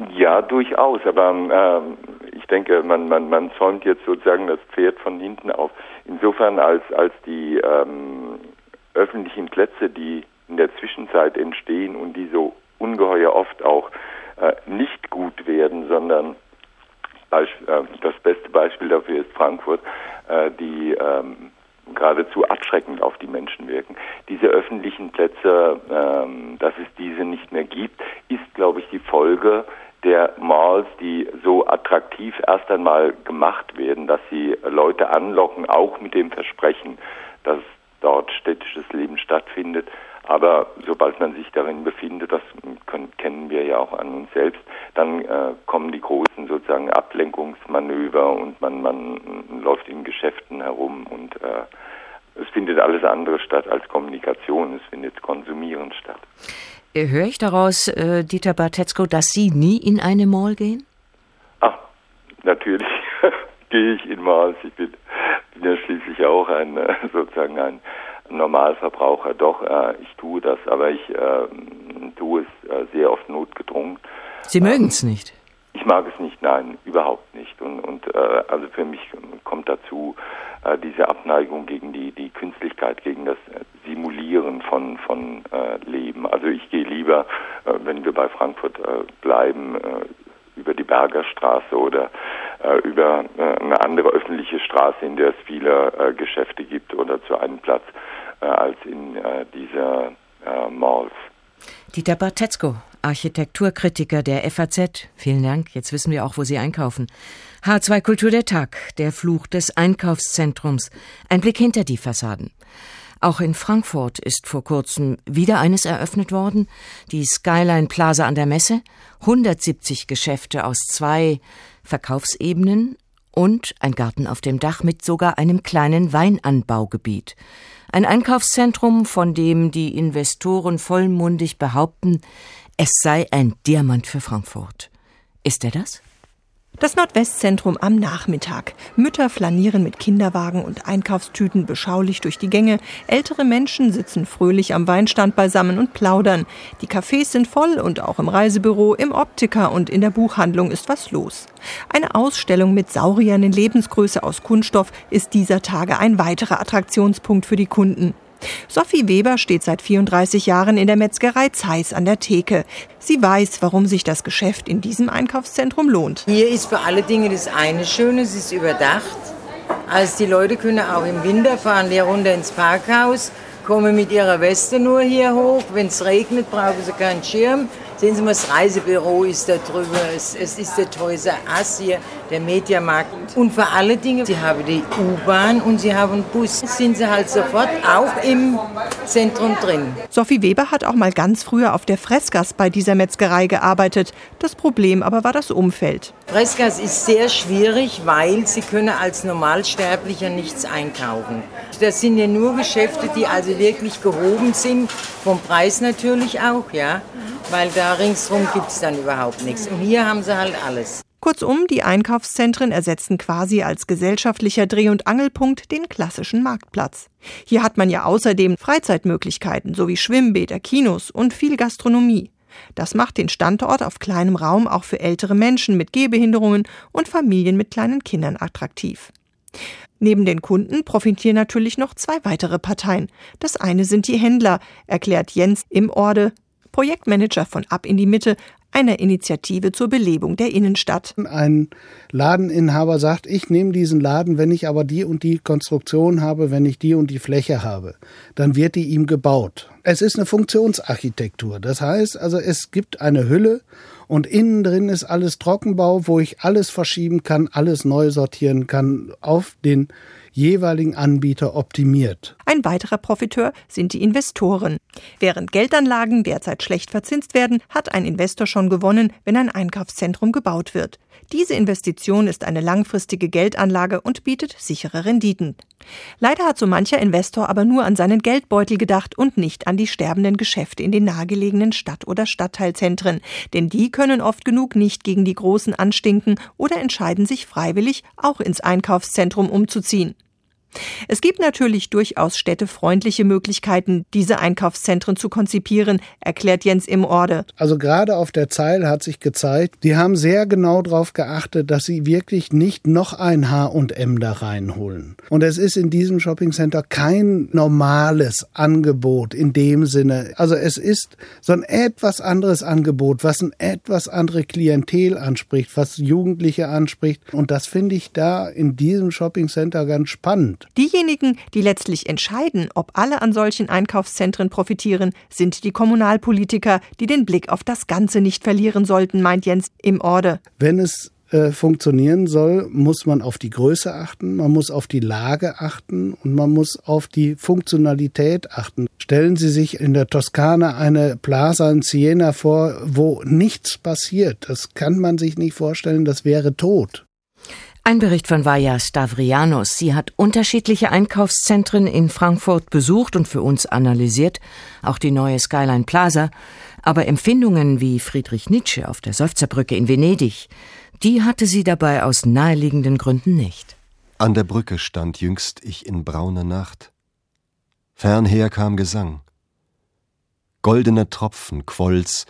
Ja, durchaus, aber ähm, ich denke, man, man, man zäumt jetzt sozusagen das Pferd von hinten auf. Insofern, als, als die ähm, öffentlichen Plätze, die in der Zwischenzeit entstehen und die so ungeheuer oft auch äh, nicht gut werden, sondern äh, das beste Beispiel dafür ist Frankfurt, äh, die ähm, geradezu abschreckend auf die Menschen wirken. Diese öffentlichen Plätze, ähm, dass es diese nicht mehr gibt, ist, glaube ich, die Folge der Malls, die so attraktiv erst einmal gemacht werden, dass sie Leute anlocken, auch mit dem Versprechen, dass dort städtisches Leben stattfindet. Aber sobald man sich darin befindet, das können, kennen wir ja auch an uns selbst, dann äh, kommen die großen sozusagen Ablenkungsmanöver und man, man läuft in Geschäften herum und äh, es findet alles andere statt als Kommunikation, es findet Konsumieren statt. Äh, höre ich daraus, äh, Dieter Bartetzko, dass Sie nie in eine Mall gehen? Ah, natürlich gehe ich in Malls. Ich bin, bin ja schließlich auch ein äh, sozusagen ein Normalverbraucher. Doch, äh, ich tue das, aber ich äh, tue es äh, sehr oft notgedrungen. Sie mögen es nicht? Ich mag es nicht, nein, überhaupt nicht. Und, und äh, also für mich kommt dazu äh, diese Abneigung gegen die, die Künstlichkeit, gegen das Simulieren von, von äh, Leben. Also ich gehe lieber, äh, wenn wir bei Frankfurt äh, bleiben, äh, über die Bergerstraße oder äh, über äh, eine andere öffentliche Straße, in der es viele äh, Geschäfte gibt oder zu einem Platz äh, als in äh, dieser äh, Malls. Dieter Bartetzko, Architekturkritiker der FAZ. Vielen Dank. Jetzt wissen wir auch, wo Sie einkaufen. H2 Kultur der Tag, der Fluch des Einkaufszentrums. Ein Blick hinter die Fassaden. Auch in Frankfurt ist vor kurzem wieder eines eröffnet worden, die Skyline Plaza an der Messe, 170 Geschäfte aus zwei Verkaufsebenen und ein Garten auf dem Dach mit sogar einem kleinen Weinanbaugebiet. Ein Einkaufszentrum, von dem die Investoren vollmundig behaupten, es sei ein Diamant für Frankfurt. Ist er das? Das Nordwestzentrum am Nachmittag. Mütter flanieren mit Kinderwagen und Einkaufstüten beschaulich durch die Gänge. Ältere Menschen sitzen fröhlich am Weinstand beisammen und plaudern. Die Cafés sind voll und auch im Reisebüro, im Optiker und in der Buchhandlung ist was los. Eine Ausstellung mit Sauriern in Lebensgröße aus Kunststoff ist dieser Tage ein weiterer Attraktionspunkt für die Kunden. Sophie Weber steht seit 34 Jahren in der Metzgerei Zeiss an der Theke. Sie weiß, warum sich das Geschäft in diesem Einkaufszentrum lohnt. Hier ist für alle Dinge das eine Schöne, es ist überdacht. Also die Leute können auch im Winter fahren hier runter ins Parkhaus, kommen mit ihrer Weste nur hier hoch. Wenn es regnet, brauchen sie keinen Schirm. Sehen Sie mal, das Reisebüro ist da drüber, es, es ist der Toys Ass hier, der Mediamarkt. Und vor allen Dingen, Sie haben die U-Bahn und Sie haben einen Bus. Sind Sie halt sofort auch im Zentrum drin. Sophie Weber hat auch mal ganz früher auf der Freskas bei dieser Metzgerei gearbeitet. Das Problem aber war das Umfeld. Freskas ist sehr schwierig, weil Sie können als Normalsterblicher nichts einkaufen. Das sind ja nur Geschäfte, die also wirklich gehoben sind, vom Preis natürlich auch, ja weil da ringsherum gibt es dann überhaupt nichts. Und hier haben sie halt alles. Kurzum, die Einkaufszentren ersetzen quasi als gesellschaftlicher Dreh- und Angelpunkt den klassischen Marktplatz. Hier hat man ja außerdem Freizeitmöglichkeiten sowie Schwimmbäder, Kinos und viel Gastronomie. Das macht den Standort auf kleinem Raum auch für ältere Menschen mit Gehbehinderungen und Familien mit kleinen Kindern attraktiv. Neben den Kunden profitieren natürlich noch zwei weitere Parteien. Das eine sind die Händler, erklärt Jens im Orde, Projektmanager von Ab in die Mitte, einer Initiative zur Belebung der Innenstadt. Ein Ladeninhaber sagt, ich nehme diesen Laden, wenn ich aber die und die Konstruktion habe, wenn ich die und die Fläche habe, dann wird die ihm gebaut. Es ist eine Funktionsarchitektur. Das heißt also, es gibt eine Hülle und innen drin ist alles Trockenbau, wo ich alles verschieben kann, alles neu sortieren kann auf den jeweiligen Anbieter optimiert. Ein weiterer Profiteur sind die Investoren. Während Geldanlagen derzeit schlecht verzinst werden, hat ein Investor schon gewonnen, wenn ein Einkaufszentrum gebaut wird. Diese Investition ist eine langfristige Geldanlage und bietet sichere Renditen. Leider hat so mancher Investor aber nur an seinen Geldbeutel gedacht und nicht an die sterbenden Geschäfte in den nahegelegenen Stadt- oder Stadtteilzentren. Denn die können oft genug nicht gegen die Großen anstinken oder entscheiden sich freiwillig, auch ins Einkaufszentrum umzuziehen. Es gibt natürlich durchaus städtefreundliche Möglichkeiten, diese Einkaufszentren zu konzipieren, erklärt Jens im Orde. Also gerade auf der Zeil hat sich gezeigt, die haben sehr genau darauf geachtet, dass sie wirklich nicht noch ein H&M da reinholen. Und es ist in diesem Shoppingcenter kein normales Angebot in dem Sinne. Also es ist so ein etwas anderes Angebot, was ein etwas andere Klientel anspricht, was Jugendliche anspricht. Und das finde ich da in diesem Shoppingcenter ganz spannend. Diejenigen, die letztlich entscheiden, ob alle an solchen Einkaufszentren profitieren, sind die Kommunalpolitiker, die den Blick auf das Ganze nicht verlieren sollten, meint Jens im Orde. Wenn es äh, funktionieren soll, muss man auf die Größe achten, man muss auf die Lage achten und man muss auf die Funktionalität achten. Stellen Sie sich in der Toskana eine Plaza in Siena vor, wo nichts passiert. Das kann man sich nicht vorstellen, das wäre tot. Ein Bericht von Vaja Stavrianos. Sie hat unterschiedliche Einkaufszentren in Frankfurt besucht und für uns analysiert, auch die neue Skyline Plaza. Aber Empfindungen wie Friedrich Nietzsche auf der Seufzerbrücke in Venedig, die hatte sie dabei aus naheliegenden Gründen nicht. An der Brücke stand jüngst ich in brauner Nacht. Fernher kam Gesang. Goldener Tropfen quoll's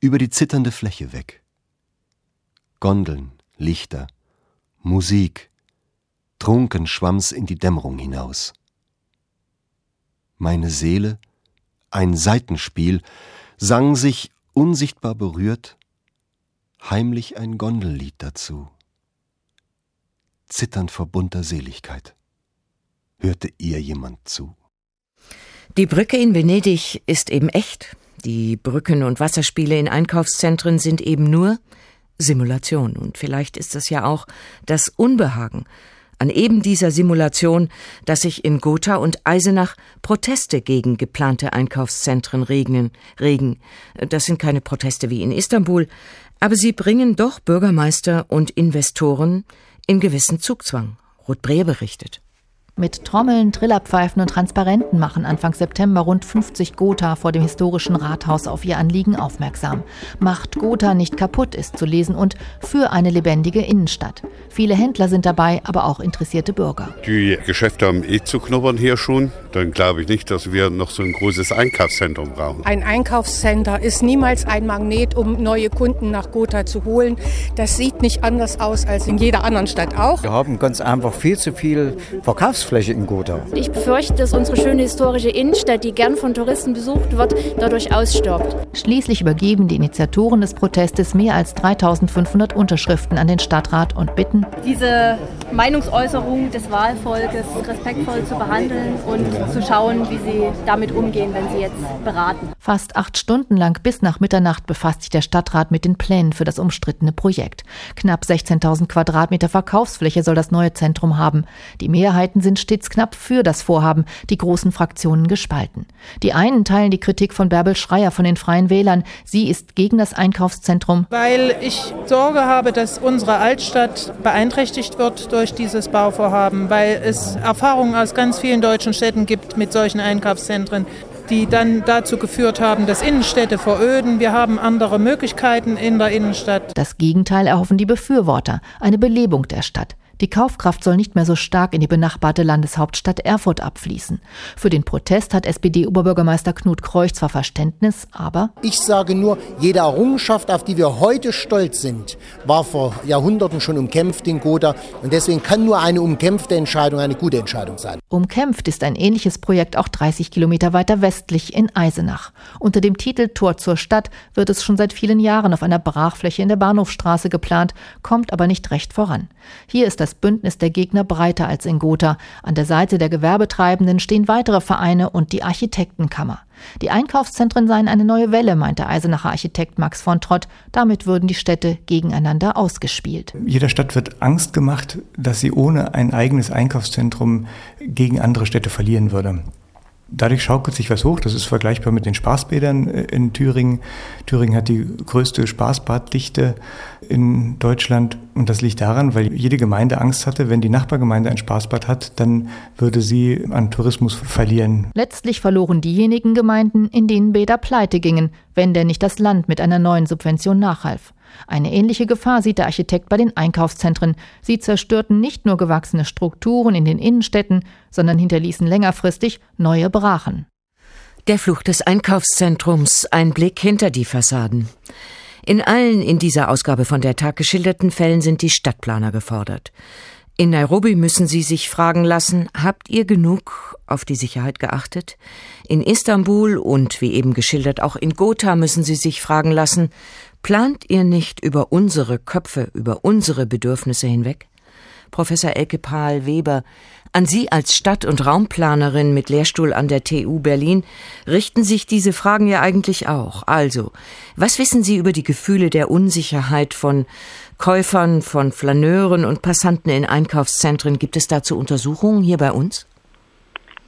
über die zitternde Fläche weg. Gondeln, Lichter, Musik. Trunken schwamm's in die Dämmerung hinaus. Meine Seele, ein Seitenspiel, sang sich unsichtbar berührt, heimlich ein Gondellied dazu. Zitternd vor bunter Seligkeit. Hörte ihr jemand zu? Die Brücke in Venedig ist eben echt. Die Brücken und Wasserspiele in Einkaufszentren sind eben nur Simulation. Und vielleicht ist es ja auch das Unbehagen an eben dieser Simulation, dass sich in Gotha und Eisenach Proteste gegen geplante Einkaufszentren regnen, regen. Das sind keine Proteste wie in Istanbul, aber sie bringen doch Bürgermeister und Investoren in gewissen Zugzwang. Ruth Brehr berichtet. Mit Trommeln, Trillerpfeifen und Transparenten machen Anfang September rund 50 Gotha vor dem historischen Rathaus auf ihr Anliegen aufmerksam. Macht Gotha nicht kaputt ist zu lesen und für eine lebendige Innenstadt. Viele Händler sind dabei, aber auch interessierte Bürger. Die Geschäfte haben eh zu knubbern hier schon. Dann glaube ich nicht, dass wir noch so ein großes Einkaufszentrum brauchen. Ein Einkaufscenter ist niemals ein Magnet, um neue Kunden nach Gotha zu holen. Das sieht nicht anders aus als in jeder anderen Stadt auch. Wir haben ganz einfach viel zu viel Verkaufs Verkehrsfläche in Gotha. Ich befürchte, dass unsere schöne historische Innenstadt, die gern von Touristen besucht wird, dadurch ausstirbt. Schließlich übergeben die Initiatoren des Protestes mehr als 3500 Unterschriften an den Stadtrat und bitten, diese Meinungsäußerung des Wahlvolkes respektvoll zu behandeln und zu schauen, wie sie damit umgehen, wenn sie jetzt beraten. Fast acht Stunden lang bis nach Mitternacht befasst sich der Stadtrat mit den Plänen für das umstrittene Projekt. Knapp 16.000 Quadratmeter Verkaufsfläche soll das neue Zentrum haben. Die Mehrheiten sind stets knapp für das Vorhaben, die großen Fraktionen gespalten. Die einen teilen die Kritik von Bärbel Schreier von den Freien Wählern. Sie ist gegen das Einkaufszentrum. Weil ich Sorge habe, dass unsere Altstadt beeinträchtigt wird durch dieses Bauvorhaben, weil es Erfahrungen aus ganz vielen deutschen Städten gibt mit solchen Einkaufszentren die dann dazu geführt haben, dass Innenstädte veröden. Wir haben andere Möglichkeiten in der Innenstadt. Das Gegenteil erhoffen die Befürworter, eine Belebung der Stadt. Die Kaufkraft soll nicht mehr so stark in die benachbarte Landeshauptstadt Erfurt abfließen. Für den Protest hat SPD-Oberbürgermeister Knut Kreuch zwar Verständnis, aber ich sage nur, jede Errungenschaft, auf die wir heute stolz sind, war vor Jahrhunderten schon umkämpft in Gotha und deswegen kann nur eine umkämpfte Entscheidung eine gute Entscheidung sein. Umkämpft ist ein ähnliches Projekt auch 30 Kilometer weiter westlich in Eisenach. Unter dem Titel Tor zur Stadt wird es schon seit vielen Jahren auf einer Brachfläche in der Bahnhofstraße geplant, kommt aber nicht recht voran. Hier ist das Bündnis der Gegner breiter als in Gotha. An der Seite der Gewerbetreibenden stehen weitere Vereine und die Architektenkammer. Die Einkaufszentren seien eine neue Welle, meint der Eisenacher Architekt Max von Trott. Damit würden die Städte gegeneinander ausgespielt. Jeder Stadt wird Angst gemacht, dass sie ohne ein eigenes Einkaufszentrum gegen andere Städte verlieren würde. Dadurch schaukelt sich was hoch. Das ist vergleichbar mit den Spaßbädern äh, in Thüringen. Thüringen hat die größte Spaßbaddichte in Deutschland. Und das liegt daran, weil jede Gemeinde Angst hatte, wenn die Nachbargemeinde ein Spaßbad hat, dann würde sie an Tourismus verlieren. Letztlich verloren diejenigen Gemeinden, in denen Bäder pleite gingen, wenn denn nicht das Land mit einer neuen Subvention nachhalf. Eine ähnliche Gefahr sieht der Architekt bei den Einkaufszentren. Sie zerstörten nicht nur gewachsene Strukturen in den Innenstädten, sondern hinterließen längerfristig neue Brachen. Der Fluch des Einkaufszentrums, ein Blick hinter die Fassaden. In allen in dieser Ausgabe von der Tag geschilderten Fällen sind die Stadtplaner gefordert. In Nairobi müssen sie sich fragen lassen, habt ihr genug auf die Sicherheit geachtet? In Istanbul und wie eben geschildert auch in Gotha müssen sie sich fragen lassen, Plant ihr nicht über unsere Köpfe, über unsere Bedürfnisse hinweg? Professor Elke Pahl-Weber, an Sie als Stadt- und Raumplanerin mit Lehrstuhl an der TU Berlin richten sich diese Fragen ja eigentlich auch. Also, was wissen Sie über die Gefühle der Unsicherheit von Käufern, von Flaneuren und Passanten in Einkaufszentren? Gibt es dazu Untersuchungen hier bei uns?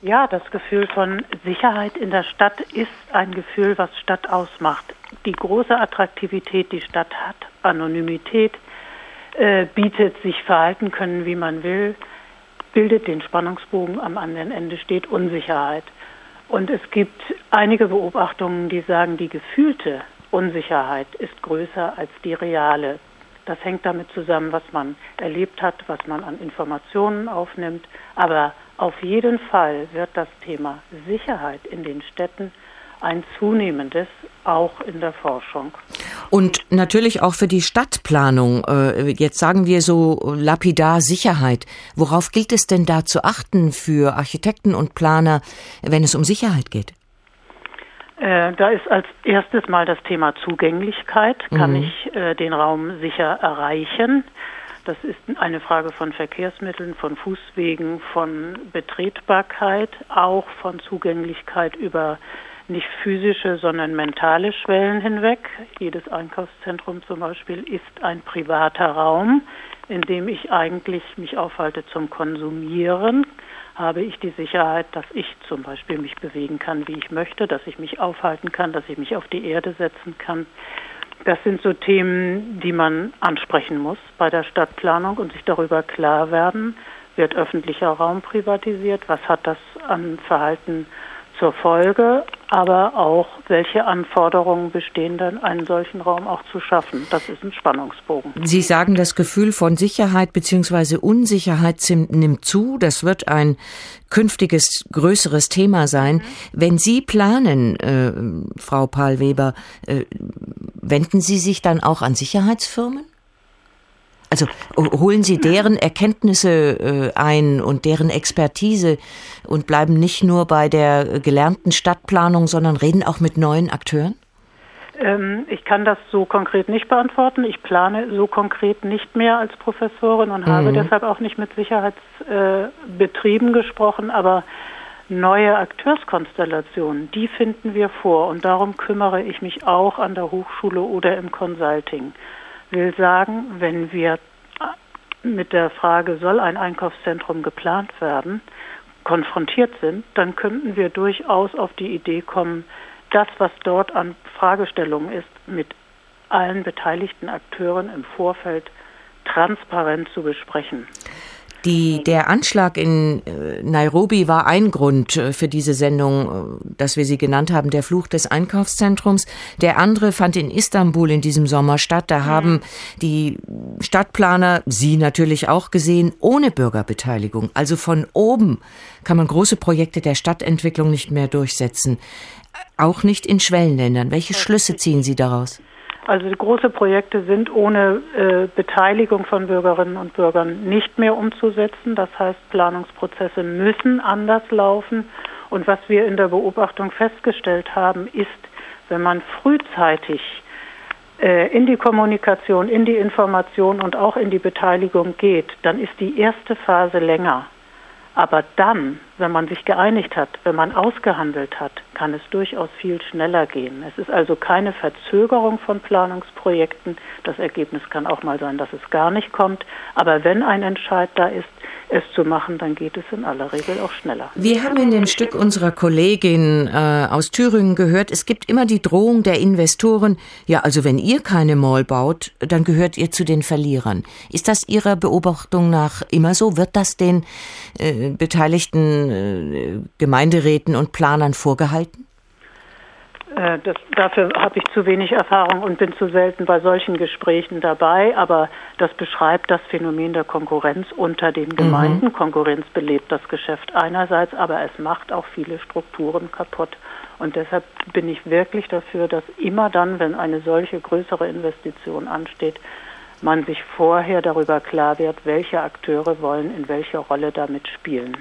Ja, das Gefühl von Sicherheit in der Stadt ist ein Gefühl, was Stadt ausmacht die große Attraktivität, die Stadt hat, Anonymität, äh, bietet sich verhalten können, wie man will, bildet den Spannungsbogen, am anderen Ende steht Unsicherheit. Und es gibt einige Beobachtungen, die sagen, die gefühlte Unsicherheit ist größer als die reale. Das hängt damit zusammen, was man erlebt hat, was man an Informationen aufnimmt. Aber auf jeden Fall wird das Thema Sicherheit in den Städten ein zunehmendes, auch in der Forschung. Und natürlich auch für die Stadtplanung. Äh, jetzt sagen wir so lapidar Sicherheit. Worauf gilt es denn da zu achten für Architekten und Planer, wenn es um Sicherheit geht? Äh, da ist als erstes mal das Thema Zugänglichkeit. Kann mhm. ich äh, den Raum sicher erreichen? Das ist eine Frage von Verkehrsmitteln, von Fußwegen, von Betretbarkeit, auch von Zugänglichkeit über nicht physische, sondern mentale Schwellen hinweg. Jedes Einkaufszentrum zum Beispiel ist ein privater Raum, in dem ich eigentlich mich aufhalte zum Konsumieren. Habe ich die Sicherheit, dass ich zum Beispiel mich bewegen kann, wie ich möchte, dass ich mich aufhalten kann, dass ich mich auf die Erde setzen kann. Das sind so Themen, die man ansprechen muss bei der Stadtplanung und sich darüber klar werden, wird öffentlicher Raum privatisiert, was hat das an Verhalten zur Folge, aber auch, welche Anforderungen bestehen dann, einen solchen Raum auch zu schaffen. Das ist ein Spannungsbogen. Sie sagen, das Gefühl von Sicherheit bzw. Unsicherheit nimmt zu. Das wird ein künftiges größeres Thema sein. Mhm. Wenn Sie planen, äh, Frau Pahl-Weber, äh, wenden Sie sich dann auch an Sicherheitsfirmen? Also holen Sie deren Erkenntnisse äh, ein und deren Expertise und bleiben nicht nur bei der gelernten Stadtplanung, sondern reden auch mit neuen Akteuren? Ähm, ich kann das so konkret nicht beantworten. Ich plane so konkret nicht mehr als Professorin und mhm. habe deshalb auch nicht mit Sicherheitsbetrieben äh, gesprochen, aber neue Akteurskonstellationen, die finden wir vor und darum kümmere ich mich auch an der Hochschule oder im Consulting will sagen, wenn wir mit der Frage, soll ein Einkaufszentrum geplant werden, konfrontiert sind, dann könnten wir durchaus auf die Idee kommen, das, was dort an Fragestellungen ist, mit allen beteiligten Akteuren im Vorfeld transparent zu besprechen. Die, der Anschlag in äh, Nairobi war ein Grund äh, für diese Sendung, äh, dass wir sie genannt haben, der Fluch des Einkaufszentrums. Der andere fand in Istanbul in diesem Sommer statt. Da haben die Stadtplaner, Sie natürlich auch gesehen, ohne Bürgerbeteiligung. Also von oben kann man große Projekte der Stadtentwicklung nicht mehr durchsetzen. Auch nicht in Schwellenländern. Welche Schlüsse ziehen Sie daraus? Also große Projekte sind ohne äh, Beteiligung von Bürgerinnen und Bürgern nicht mehr umzusetzen. Das heißt, Planungsprozesse müssen anders laufen. Und was wir in der Beobachtung festgestellt haben, ist, wenn man frühzeitig äh, in die Kommunikation, in die Information und auch in die Beteiligung geht, dann ist die erste Phase länger. Aber dann, wenn man sich geeinigt hat, wenn man ausgehandelt hat, kann es durchaus viel schneller gehen. Es ist also keine Verzögerung von Planungsprojekten. Das Ergebnis kann auch mal sein, dass es gar nicht kommt. Aber wenn ein Entscheid da ist, es zu machen, dann geht es in aller Regel auch schneller. Wir haben in dem Stück unserer Kollegin äh, aus Thüringen gehört, es gibt immer die Drohung der Investoren, ja, also wenn ihr keine Mall baut, dann gehört ihr zu den Verlierern. Ist das Ihrer Beobachtung nach immer so? Wird das den äh, beteiligten äh, Gemeinderäten und Planern vorgehalten? Äh, das, dafür habe ich zu wenig Erfahrung und bin zu selten bei solchen Gesprächen dabei. Aber das beschreibt das Phänomen der Konkurrenz unter den Gemeinden. Mhm. Konkurrenz belebt das Geschäft einerseits, aber es macht auch viele Strukturen kaputt. Und deshalb bin ich wirklich dafür, dass immer dann, wenn eine solche größere Investition ansteht, man sich vorher darüber klar wird, welche Akteure wollen in welcher Rolle damit spielen.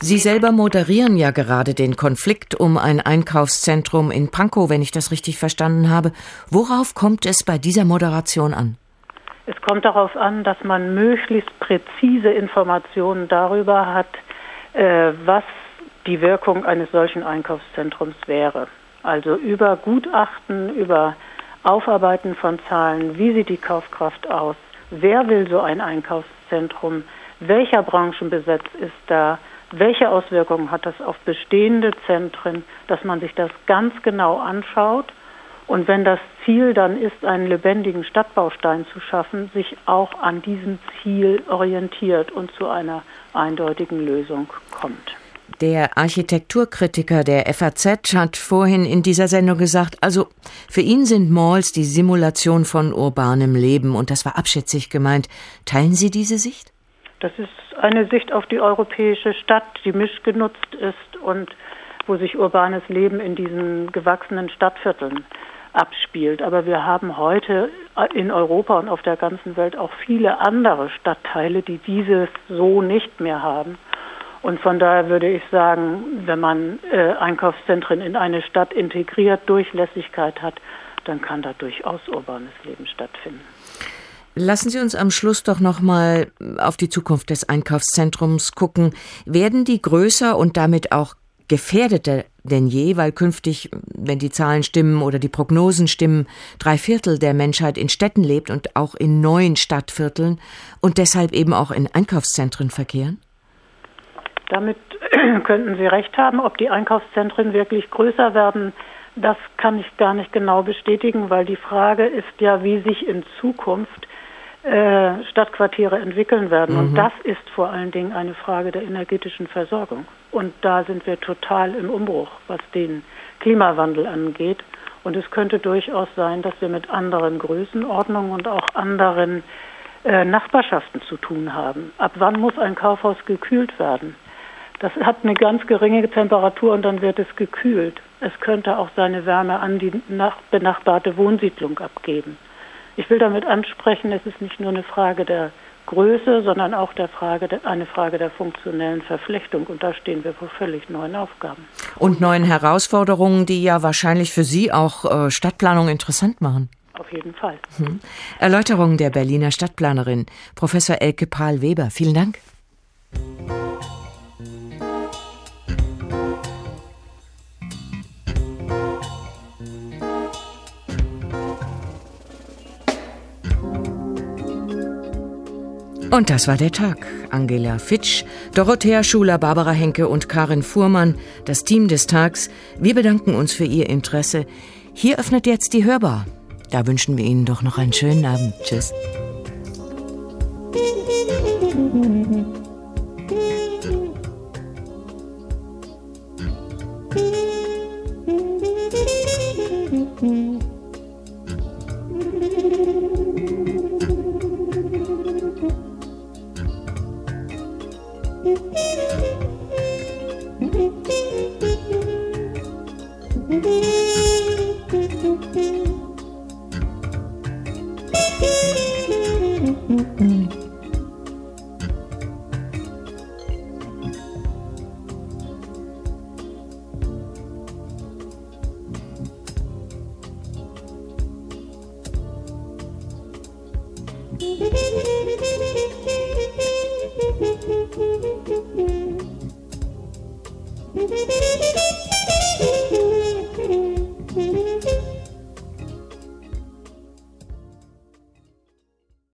Sie selber moderieren ja gerade den Konflikt um ein Einkaufszentrum in Pankow, wenn ich das richtig verstanden habe. Worauf kommt es bei dieser Moderation an? Es kommt darauf an, dass man möglichst präzise Informationen darüber hat, äh, was die Wirkung eines solchen Einkaufszentrums wäre. Also über Gutachten, über Aufarbeiten von Zahlen, wie sieht die Kaufkraft aus, wer will so ein Einkaufszentrum, welcher Branchenbesitz ist da, welche Auswirkungen hat das auf bestehende Zentren, dass man sich das ganz genau anschaut? Und wenn das Ziel dann ist, einen lebendigen Stadtbaustein zu schaffen, sich auch an diesem Ziel orientiert und zu einer eindeutigen Lösung kommt. Der Architekturkritiker der FAZ hat vorhin in dieser Sendung gesagt, also für ihn sind Malls die Simulation von urbanem Leben und das war abschätzig gemeint. Teilen Sie diese Sicht? Das ist eine Sicht auf die europäische Stadt, die mischgenutzt ist und wo sich urbanes Leben in diesen gewachsenen Stadtvierteln abspielt. Aber wir haben heute in Europa und auf der ganzen Welt auch viele andere Stadtteile, die dieses so nicht mehr haben. Und von daher würde ich sagen, wenn man äh, Einkaufszentren in eine Stadt integriert, Durchlässigkeit hat, dann kann da durchaus urbanes Leben stattfinden. Lassen Sie uns am Schluss doch noch mal auf die Zukunft des Einkaufszentrums gucken. Werden die größer und damit auch gefährdeter denn je, weil künftig, wenn die Zahlen stimmen oder die Prognosen stimmen, drei Viertel der Menschheit in Städten lebt und auch in neuen Stadtvierteln und deshalb eben auch in Einkaufszentren verkehren? Damit könnten Sie recht haben. Ob die Einkaufszentren wirklich größer werden, Das kann ich gar nicht genau bestätigen, weil die Frage ist ja, wie sich in Zukunft äh, Stadtquartiere entwickeln werden. Mhm. Und das ist vor allen Dingen eine Frage der energetischen Versorgung. Und da sind wir total im Umbruch, was den Klimawandel angeht. Und es könnte durchaus sein, dass wir mit anderen Größenordnungen und auch anderen äh, Nachbarschaften zu tun haben. Ab wann muss ein Kaufhaus gekühlt werden? Das hat eine ganz geringe Temperatur und dann wird es gekühlt. Es könnte auch seine Wärme an die benachbarte Wohnsiedlung abgeben. Ich will damit ansprechen, es ist nicht nur eine Frage der Größe, sondern auch der Frage, eine Frage der funktionellen Verflechtung. Und da stehen wir vor völlig neuen Aufgaben. Und neuen Herausforderungen, die ja wahrscheinlich für Sie auch äh, Stadtplanung interessant machen. Auf jeden Fall. Hm. Erläuterung der Berliner Stadtplanerin, Professor Elke Pahl-Weber. Vielen Dank. Und das war der Tag. Angela Fitsch, Dorothea Schuler, Barbara Henke und Karin Fuhrmann, das Team des Tags. Wir bedanken uns für Ihr Interesse. Hier öffnet jetzt die Hörbar. Da wünschen wir Ihnen doch noch einen schönen Abend. Tschüss.